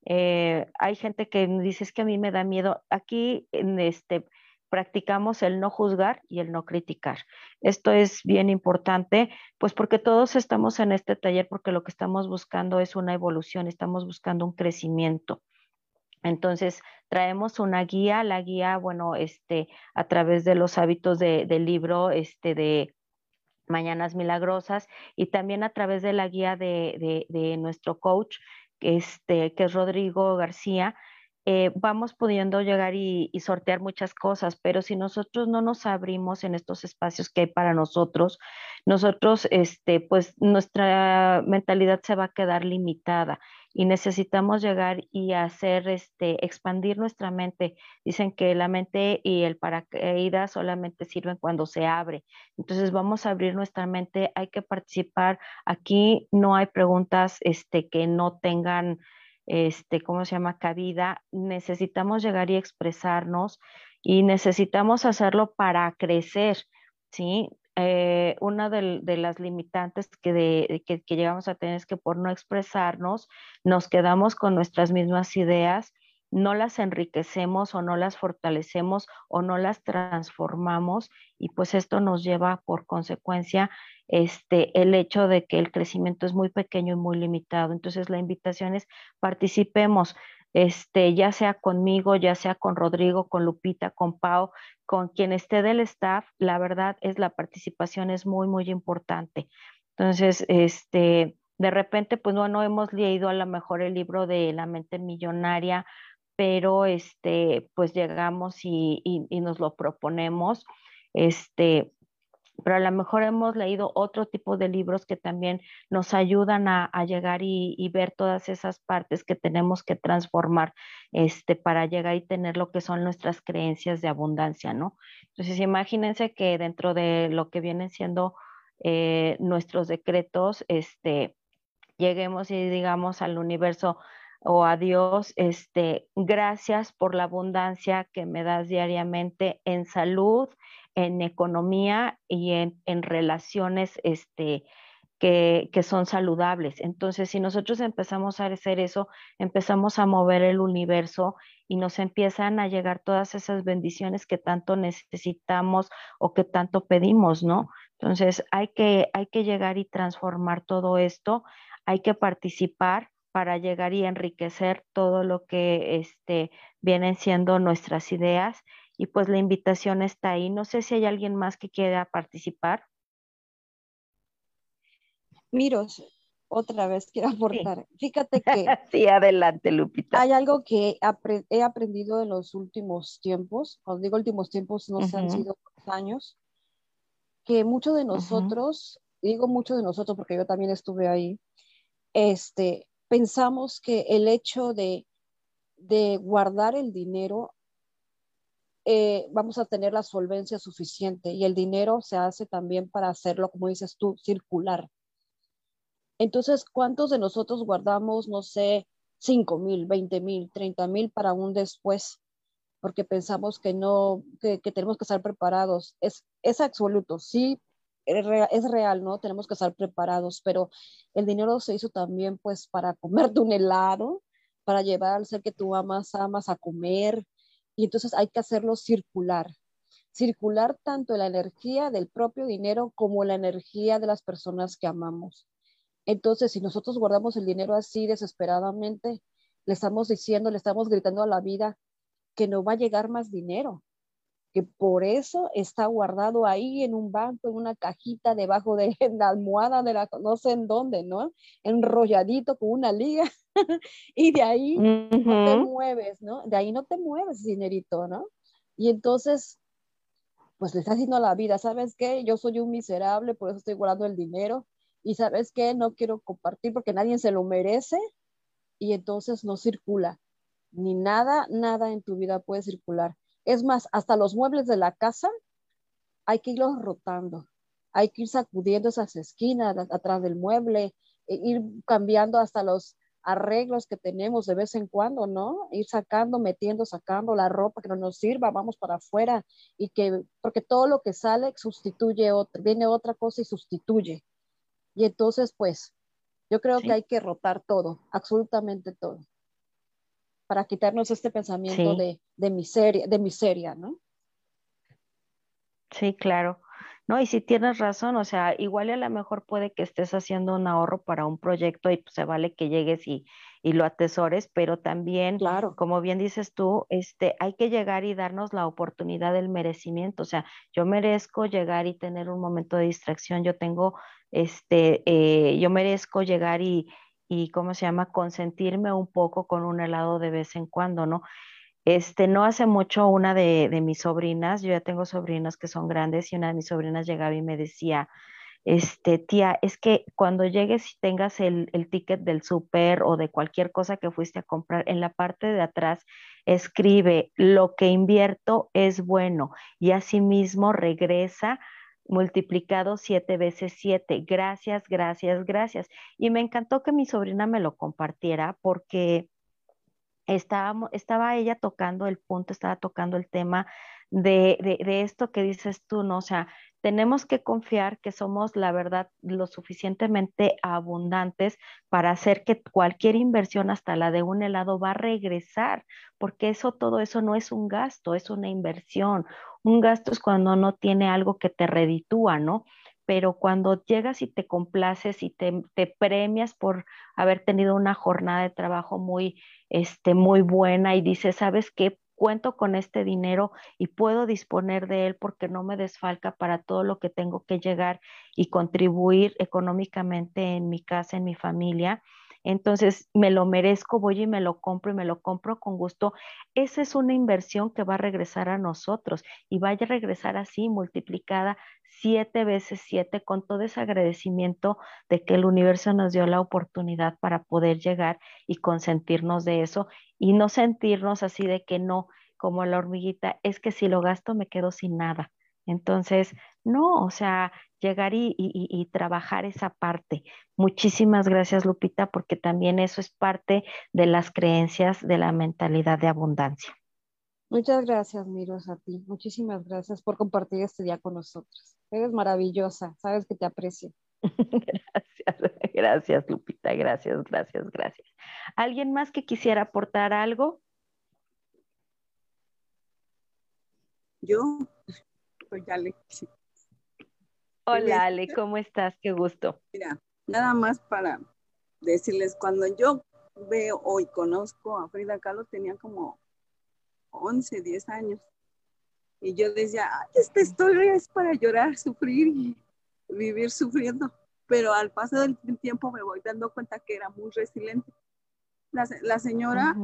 Eh, hay gente que dice que a mí me da miedo. Aquí, en este, practicamos el no juzgar y el no criticar. Esto es bien importante, pues porque todos estamos en este taller porque lo que estamos buscando es una evolución, estamos buscando un crecimiento. Entonces, traemos una guía, la guía, bueno, este, a través de los hábitos del libro, este, de Mañanas Milagrosas, y también a través de la guía de, de nuestro coach, este, que es Rodrigo García, eh, vamos pudiendo llegar y, sortear muchas cosas, pero si nosotros no nos abrimos en estos espacios que hay para nosotros, nosotros, este, pues nuestra mentalidad se va a quedar limitada y necesitamos llegar y hacer, este, expandir nuestra mente. Dicen que la mente y el paracaídas solamente sirven cuando se abre. Entonces vamos a abrir nuestra mente, hay que participar. Aquí no hay preguntas, este, que no tengan este, ¿cómo se llama? Cabida, necesitamos llegar y expresarnos y necesitamos hacerlo para crecer, ¿sí? Eh, una de, las limitantes que, que, que, llegamos a tener es que por no expresarnos nos quedamos con nuestras mismas ideas, no las enriquecemos o no las fortalecemos o no las transformamos y pues esto nos lleva por consecuencia este, el hecho de que el crecimiento es muy pequeño y muy limitado. Entonces la invitación es participemos, este, ya sea conmigo, ya sea con Rodrigo, con Lupita, con Pau, con quien esté del staff, la verdad es la participación es muy, muy importante. Entonces, este, de repente, pues no, no hemos leído a lo mejor el libro de La mente millonaria, pero este, pues llegamos y, y nos lo proponemos. Este, pero a lo mejor hemos leído otro tipo de libros que también nos ayudan a, llegar y, ver todas esas partes que tenemos que transformar este, para llegar y tener lo que son nuestras creencias de abundancia, ¿no? Entonces, imagínense que dentro de lo que vienen siendo eh, nuestros decretos, este, lleguemos y digamos al universo o a Dios, este, gracias por la abundancia que me das diariamente en salud, en economía y en, relaciones este, que, son saludables. Entonces, si nosotros empezamos a hacer eso, empezamos a mover el universo y nos empiezan a llegar todas esas bendiciones que tanto necesitamos o que tanto pedimos, ¿no? Entonces, hay que, hay que llegar y transformar todo esto, hay que participar para llegar y enriquecer todo lo que este, vienen siendo nuestras ideas y pues la invitación está ahí. No sé si hay alguien más que quiera participar. Miros, otra vez quiero aportar. Fíjate que... sí, adelante, Lupita. Hay algo que he aprendido en los últimos tiempos, cuando digo últimos tiempos, no se han sido años, que muchos de nosotros, digo muchos de nosotros porque yo también estuve ahí, este, pensamos que el hecho de, de guardar el dinero eh, vamos a tener la solvencia suficiente y el dinero se hace también para hacerlo, como dices tú, circular. Entonces, ¿cuántos de nosotros guardamos, no sé, 5 mil, 20 mil, 30 mil para un después? Porque pensamos que no, que, tenemos que estar preparados. Es, es absoluto, sí, es real, ¿no? Tenemos que estar preparados, pero el dinero se hizo también pues para comerte un helado, para llevar al ser que tú amas, amas a comer, y entonces hay que hacerlo circular. Circular tanto la energía del propio dinero como la energía de las personas que amamos. Entonces, si nosotros guardamos el dinero así desesperadamente, le estamos diciendo, le estamos gritando a la vida que no va a llegar más dinero, que por eso está guardado ahí en un banco, en una cajita debajo de la almohada de la, no sé en dónde, ¿no? Enrolladito con una liga y de ahí no te mueves, ¿no? De ahí no te mueves, dinerito, ¿no? Y entonces, pues le está diciendo a la vida, ¿sabes qué? Yo soy un miserable, por eso estoy guardando el dinero. Y ¿sabes qué? No quiero compartir porque nadie se lo merece. Y entonces no circula. Ni nada, nada en tu vida puede circular. Es más, hasta los muebles de la casa hay que irlos rotando, hay que ir sacudiendo esas esquinas atrás del mueble, e ir cambiando hasta los arreglos que tenemos de vez en cuando, ¿no? Ir sacando, metiendo, sacando la ropa que no nos sirva, vamos para afuera y que, porque todo lo que sale sustituye otra, viene otra cosa y sustituye. Y entonces, pues, yo creo que hay que rotar todo, absolutamente todo para quitarnos este pensamiento de, miseria, de miseria, ¿no? Sí, claro. ¿no? Y si tienes razón, o sea, igual a lo mejor puede que estés haciendo un ahorro para un proyecto y pues se vale que llegues y, y lo atesores, pero también, claro. como bien dices tú, este, hay que llegar y darnos la oportunidad del merecimiento, o sea, yo merezco llegar y tener un momento de distracción, yo tengo, este, eh, yo merezco llegar y, y, ¿cómo se llama?, consentirme un poco con un helado de vez en cuando, ¿no? Este, no hace mucho una de, de mis sobrinas, yo ya tengo sobrinos que son grandes y una de mis sobrinas llegaba y me decía, este, tía, es que cuando llegues y tengas el, el ticket del súper o de cualquier cosa que fuiste a comprar, en la parte de atrás escribe, lo que invierto es bueno y asimismo regresa multiplicado siete veces siete. Gracias, gracias, gracias. Y me encantó que mi sobrina me lo compartiera porque estaba, estaba ella tocando el punto, estaba tocando el tema de, de, de, esto que dices tú, ¿no? O sea, tenemos que confiar que somos, la verdad, lo suficientemente abundantes para hacer que cualquier inversión, hasta la de un helado, va a regresar, porque eso, todo eso no es un gasto, es una inversión. Un gasto es cuando no tiene algo que te reditúa, ¿no? pero cuando llegas y te complaces y te, premias por haber tenido una jornada de trabajo muy, este, muy buena y dices, ¿sabes qué? Cuento con este dinero y puedo disponer de él porque no me desfalca para todo lo que tengo que llegar y contribuir económicamente en mi casa, en mi familia entonces me lo merezco, voy y me lo compro y me lo compro con gusto. Esa es una inversión que va a regresar a nosotros y vaya a regresar así multiplicada siete veces siete con todo ese agradecimiento de que el universo nos dio la oportunidad para poder llegar y consentirnos de eso y no sentirnos así de que no, como la hormiguita, es que si lo gasto me quedo sin nada. Entonces, no, o sea, llegar y, trabajar esa parte. Muchísimas gracias, Lupita, porque también eso es parte de las creencias de la mentalidad de abundancia. Muchas gracias, Miros, a ti. Muchísimas gracias por compartir este día con nosotros. Eres maravillosa, sabes que te aprecio. gracias, gracias, Lupita, gracias, gracias, gracias. ¿Alguien más que quisiera aportar algo? Yo, pues ya le Hola Ale, ¿cómo estás? Qué gusto. Mira, nada más para decirles, cuando yo veo hoy conozco a Frida Kahlo, tenía como 11, 10 años. Y yo decía, esta historia es para llorar, sufrir y vivir sufriendo. Pero al paso del tiempo me voy dando cuenta que era muy resiliente. La, señora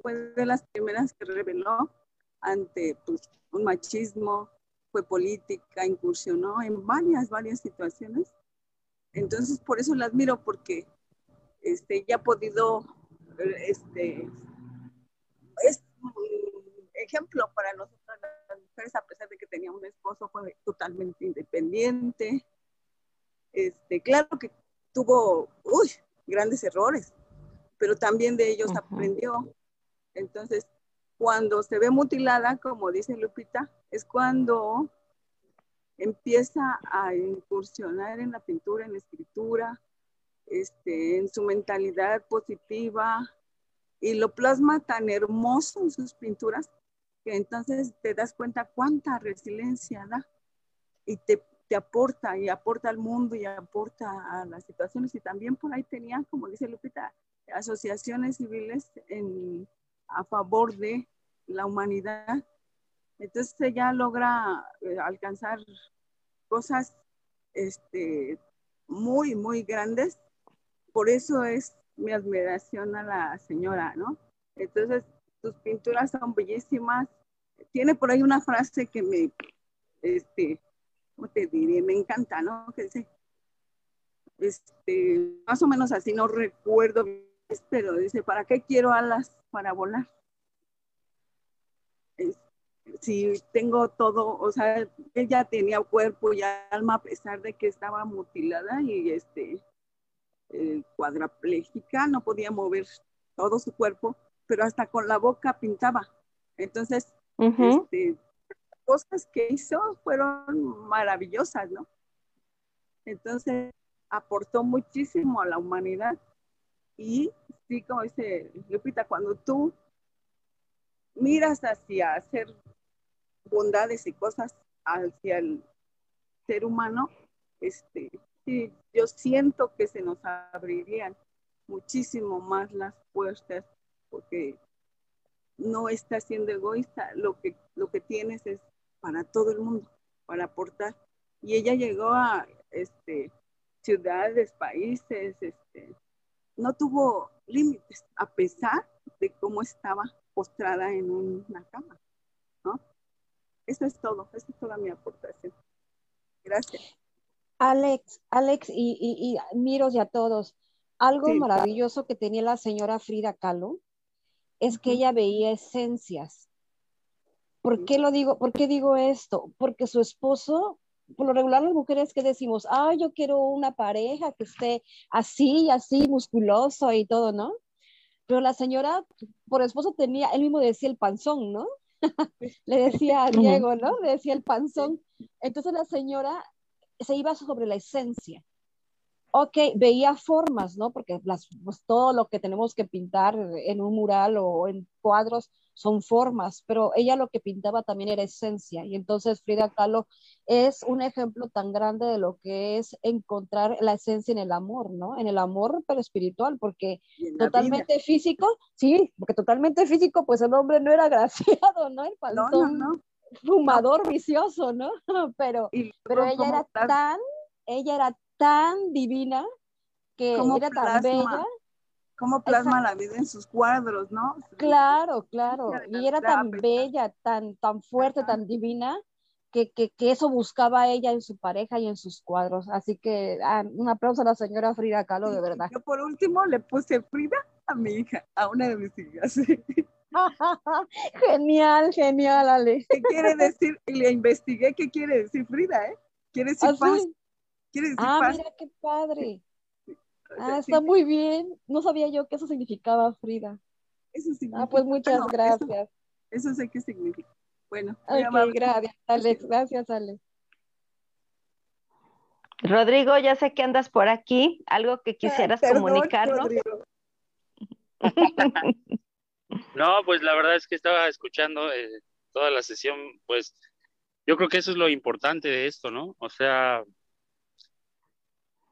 fue de las primeras que reveló ante pues, un machismo, fue política, incursionó en varias, varias situaciones. Entonces, por eso la admiro, porque este, ya ha podido, este, es un ejemplo para nosotras las mujeres, a pesar de que tenía un esposo, fue totalmente independiente. Este, claro que tuvo, uy, grandes errores, pero también de ellos aprendió. Entonces, cuando se ve mutilada, como dice Lupita, es cuando empieza a incursionar en la pintura, en la escritura, este, en su mentalidad positiva y lo plasma tan hermoso en sus pinturas que entonces te das cuenta cuánta resiliencia da y te, te aporta y aporta al mundo y aporta a las situaciones. Y también por ahí tenía, como dice Lupita, asociaciones civiles en, a favor de la humanidad. Entonces ella logra eh, alcanzar cosas este, muy, muy grandes. Por eso es mi admiración a la señora, ¿no? Entonces, sus pinturas son bellísimas. Tiene por ahí una frase que me, este, ¿cómo te diré? Me encanta, ¿no? Que dice, este, más o menos así, no recuerdo, pero dice, ¿para qué quiero alas para volar? si tengo todo, o sea, ella tenía cuerpo y alma a pesar de que estaba mutilada y este eh, cuadraplégica, no podía mover todo su cuerpo, pero hasta con la boca pintaba. Entonces, este, cosas que hizo fueron maravillosas, ¿no? Entonces, aportó muchísimo a la humanidad. Y sí, como dice Lupita, cuando tú miras hacia hacer bondades y cosas hacia el ser humano, este, sí, yo siento que se nos abrirían muchísimo más las puertas porque no estás siendo egoísta, lo que, lo que tienes es para todo el mundo, para aportar. Y ella llegó a este, ciudades, países, este, no tuvo límites, a pesar de cómo estaba postrada en una cama, ¿no? Eso es todo, esa es toda mi aportación. Gracias. Alex, Alex y, y, y Miros y a todos, algo maravilloso que tenía la señora Frida Kahlo es que ella veía esencias. ¿Por qué lo digo? ¿Por qué digo esto? Porque su esposo, por lo regular las mujeres que decimos, ah, yo quiero una pareja que esté así, así, musculoso y todo, ¿no? Pero la señora, por esposo tenía, él mismo decía el panzón, ¿no? Le decía a Diego, ¿no? Le decía el panzón. Entonces la señora se iba sobre la esencia ok, veía formas, ¿no? Porque las, pues, todo lo que tenemos que pintar en un mural o en cuadros son formas, pero ella lo que pintaba también era esencia. Y entonces Frida Kahlo es un ejemplo tan grande de lo que es encontrar la esencia en el amor, ¿no? En el amor, pero espiritual, porque totalmente físico, sí, porque totalmente físico, pues el hombre no era graciado, ¿no? El no, no, no. fumador vicioso, ¿no? Pero, pero ella era tan, ella era tan divina que era tan bella. Cómo plasma la vida en sus cuadros, ¿no? Claro, claro. Y era tan bella, tan, tan fuerte, tan divina, que, que, que, eso buscaba ella en su pareja y en sus cuadros. Así que ah, un aplauso a la señora Frida Kahlo, de verdad. Yo por último le puse Frida a mi hija, a una de mis hijas. genial, genial, Ale. ¿Qué quiere decir? Y le investigué qué quiere decir Frida, ¿eh? Quiere decir ¿Ah, paz ah, mira qué padre. Ah, está muy bien. No sabía yo que eso significaba Frida. Eso significa. Ah, pues muchas gracias. Eso, sé qué significa. Bueno, ok, gracias, Alex. Gracias, Alex. Rodrigo, ya sé que andas por aquí. ¿Algo que quisieras comunicarnos? no, pues la verdad es que estaba escuchando eh, toda la sesión, pues yo creo que eso es lo importante de esto, ¿no? O sea,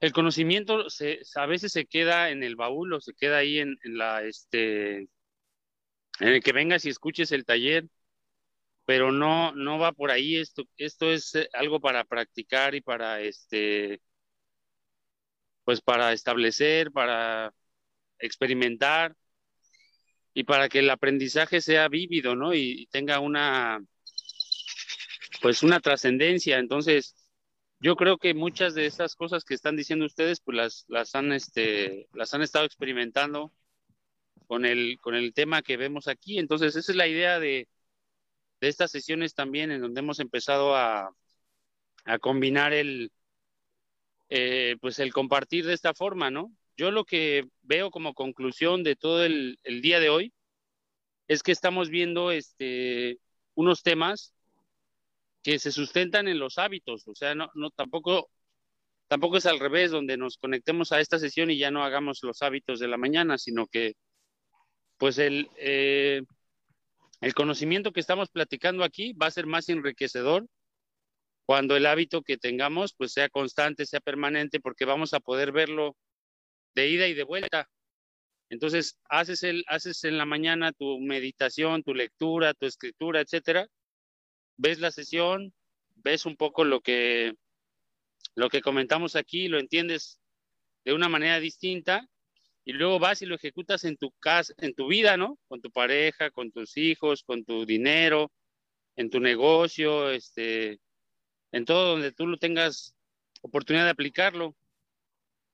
el conocimiento se, a veces se queda en el baúl o se queda ahí en, la, este, en el que vengas y escuches el taller, pero no, no va por ahí. Esto, esto es eh, algo para practicar y para, este, pues para establecer, para experimentar y para que el aprendizaje sea vívido, ¿no? Y, y tenga una, pues una trascendencia. Entonces, yo creo que muchas de estas cosas que están diciendo ustedes, pues las, las, han, este, las han estado experimentando con el, con el tema que vemos aquí. Entonces, esa es la idea de, de estas sesiones también, en donde hemos empezado a, a combinar el, eh, pues el compartir de esta forma, ¿no? Yo lo que veo como conclusión de todo el, el día de hoy es que estamos viendo este, unos temas que se sustentan en los hábitos, o sea, no, no tampoco, tampoco es al revés, donde nos conectemos a esta sesión y ya no hagamos los hábitos de la mañana, sino que pues el, eh, el conocimiento que estamos platicando aquí va a ser más enriquecedor cuando el hábito que tengamos pues sea constante, sea permanente, porque vamos a poder verlo de ida y de vuelta. Entonces, haces, el, haces en la mañana tu meditación, tu lectura, tu escritura, etcétera, ves la sesión, ves un poco lo que, lo que comentamos aquí, lo entiendes de una manera distinta y luego vas y lo ejecutas en tu casa, en tu vida, ¿no? Con tu pareja, con tus hijos, con tu dinero, en tu negocio, este, en todo donde tú lo tengas oportunidad de aplicarlo.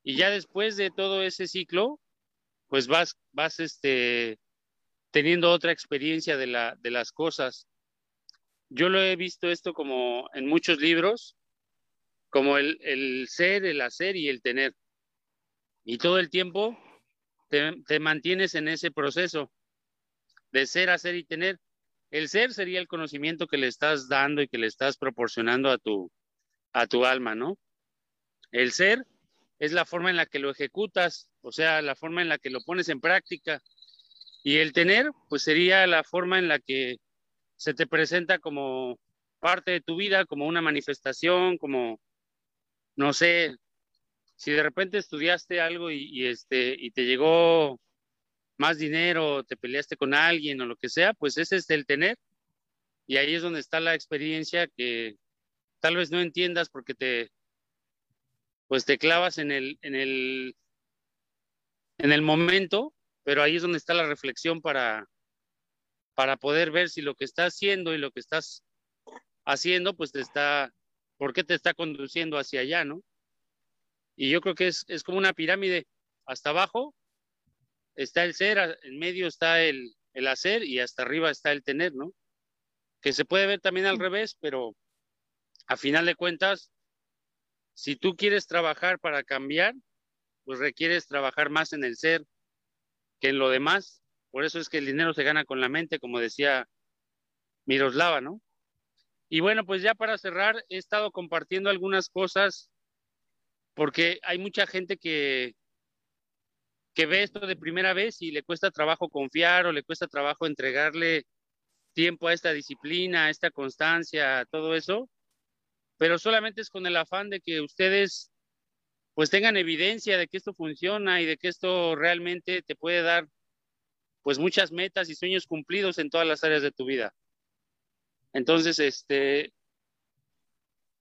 Y ya después de todo ese ciclo, pues vas, vas, este, teniendo otra experiencia de, la, de las cosas yo lo he visto esto como en muchos libros, como el, el ser, el hacer y el tener. Y todo el tiempo te, te, mantienes en ese proceso de ser, hacer y tener. El ser sería el conocimiento que le estás dando y que le estás proporcionando a tu, a tu alma, ¿no? El ser es la forma en la que lo ejecutas, o sea, la forma en la que lo pones en práctica. Y el tener, pues sería la forma en la que se te presenta como parte de tu vida, como una manifestación, como, no sé, si de repente estudiaste algo y, este, y te llegó más dinero, te peleaste con alguien o lo que sea, pues ese es el tener. Y ahí es donde está la experiencia que tal vez no entiendas porque te, pues te clavas en el, en el, en el momento, pero ahí es donde está la reflexión para, para poder ver si lo que estás haciendo y lo que estás haciendo, pues te está, ¿por qué te está conduciendo hacia allá, no? Y yo creo que es, es como una pirámide. Hasta abajo está el ser, en medio está el, el hacer y hasta arriba está el tener, ¿no? Que se puede ver también al revés, pero a final de cuentas, si tú quieres trabajar para cambiar, pues requieres trabajar más en el ser que en lo demás. Por eso es que el dinero se gana con la mente, como decía Miroslava, ¿no? Y bueno, pues ya para cerrar, he estado compartiendo algunas cosas porque hay mucha gente que, que ve esto de primera vez y le cuesta trabajo confiar o le cuesta trabajo entregarle tiempo a esta disciplina, a esta constancia, a todo eso, pero solamente es con el afán de que ustedes pues tengan evidencia de que esto funciona y de que esto realmente te puede dar pues muchas metas y sueños cumplidos en todas las áreas de tu vida. Entonces, este,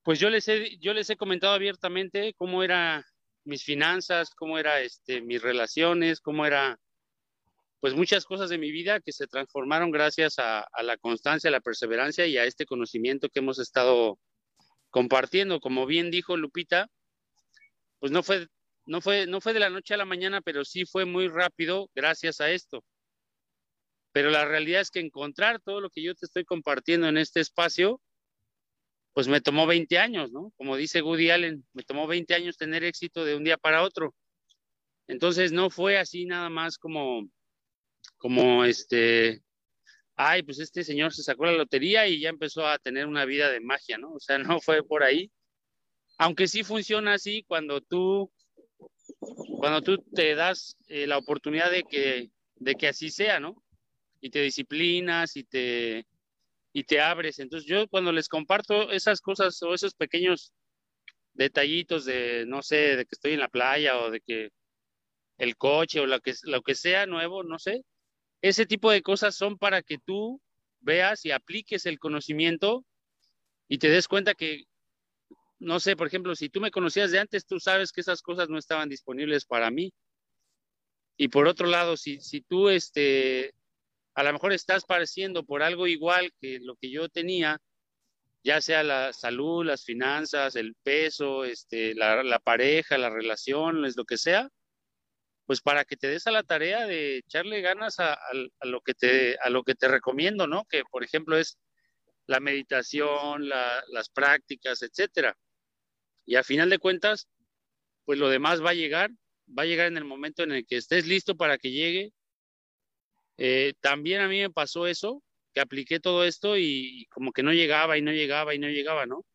pues yo les he, yo les he comentado abiertamente cómo era mis finanzas, cómo era este, mis relaciones, cómo era pues muchas cosas de mi vida que se transformaron gracias a, a, la constancia, a la perseverancia y a este conocimiento que hemos estado compartiendo. Como bien dijo Lupita, pues no fue, no fue, no fue de la noche a la mañana, pero sí fue muy rápido gracias a esto. Pero la realidad es que encontrar todo lo que yo te estoy compartiendo en este espacio, pues me tomó 20 años, ¿no? Como dice Woody Allen, me tomó 20 años tener éxito de un día para otro. Entonces no fue así nada más como, como este, ay, pues este señor se sacó la lotería y ya empezó a tener una vida de magia, ¿no? O sea, no fue por ahí. Aunque sí funciona así cuando tú, cuando tú te das eh, la oportunidad de que, de que así sea, ¿no? Y te disciplinas y te, y te abres. Entonces yo cuando les comparto esas cosas o esos pequeños detallitos de, no sé, de que estoy en la playa o de que el coche o lo que, lo que sea nuevo, no sé, ese tipo de cosas son para que tú veas y apliques el conocimiento y te des cuenta que, no sé, por ejemplo, si tú me conocías de antes, tú sabes que esas cosas no estaban disponibles para mí. Y por otro lado, si, si tú este, a lo mejor estás pareciendo por algo igual que lo que yo tenía, ya sea la salud, las finanzas, el peso, este, la, pareja, la relación, lo que sea, pues para que te des a la tarea de echarle ganas a, lo, que te, a que recomiendo, ¿no? Que por ejemplo es la meditación, las prácticas, etcétera. Y a final de cuentas, pues lo demás va a llegar, va a llegar en el momento en el que estés listo para que llegue eh, también a mí me pasó eso, que apliqué todo esto y como que no llegaba y no llegaba y no llegaba, ¿no?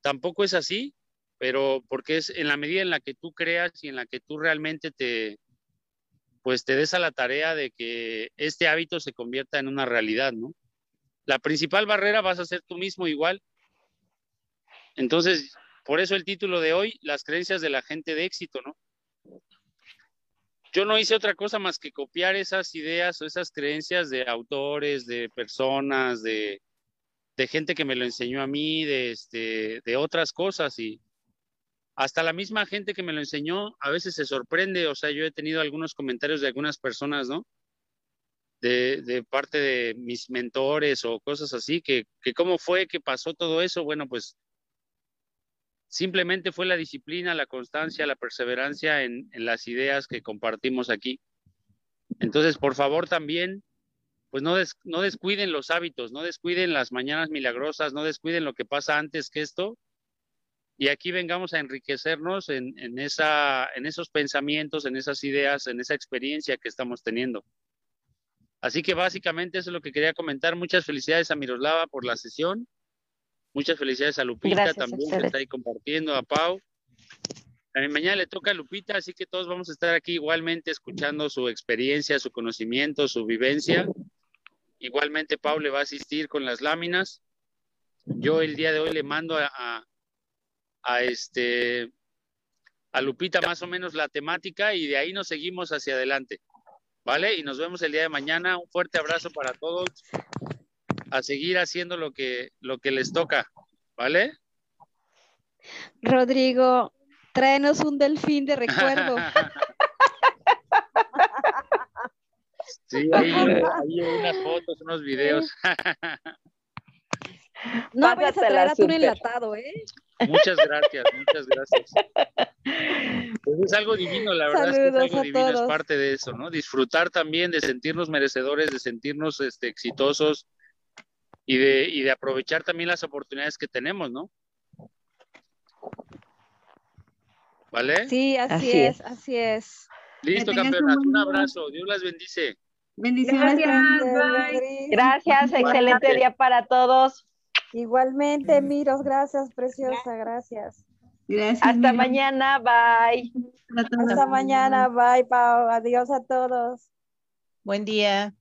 Tampoco es así, pero porque es en la medida en la que tú creas y en la que tú realmente te, pues te des a la tarea de que este hábito se convierta en una realidad, ¿no? La principal barrera vas a ser tú mismo igual. Entonces, por eso el título de hoy, las creencias de la gente de éxito, ¿no? Yo no hice otra cosa más que copiar esas ideas o esas creencias de autores, de personas, de, gente que me lo enseñó a mí, de, este, de otras cosas y hasta la misma gente que me lo enseñó a veces se sorprende, o sea, yo he tenido algunos comentarios de algunas personas, ¿no? De, de parte de mis mentores o cosas así, que, que cómo fue que pasó todo eso, bueno, pues Simplemente fue la disciplina, la constancia, la perseverancia en, las ideas que compartimos aquí. Entonces, por favor, también, pues no, no descuiden los hábitos, no descuiden las mañanas milagrosas, no descuiden lo que pasa antes que esto. Y aquí vengamos a enriquecernos en, esa, en esos pensamientos, en esas ideas, en esa experiencia que estamos teniendo. Así que básicamente eso es lo que quería comentar. Muchas felicidades a Miroslava por la sesión. Muchas felicidades a Lupita también que está ahí compartiendo, a Pau. A mi mañana le toca a Lupita, así que todos vamos a estar aquí igualmente escuchando su experiencia, su conocimiento, su vivencia. Igualmente Pau le va a asistir con las láminas. Yo el día de hoy le mando a, a este a Lupita más o menos la temática y de ahí nos seguimos hacia adelante. ¿Vale? Y nos vemos el día de mañana. Un fuerte abrazo para todos. A seguir haciendo lo que lo que les toca, ¿vale? Rodrigo, tráenos un delfín de recuerdo. sí, ahí, hay unas fotos, unos videos. No vayas a traer atún enlatado, ¿eh? Muchas gracias, muchas gracias. Pues es algo divino, la verdad es que es algo divino, es parte de eso, ¿no? Disfrutar también de sentirnos merecedores, de sentirnos este, exitosos y de, y de aprovechar también las oportunidades que tenemos, ¿no? ¿Vale? Sí, así, es, así es. Listo, campeonas. Un, abrazo. Dios las bendice. Bendiciones. Gracias, Gracias. excelente día para todos. Igualmente, Miros, gracias, preciosa, gracias. Gracias. Hasta mañana, bye. Hasta mañana, bye, Pau. Adiós a todos. Buen día.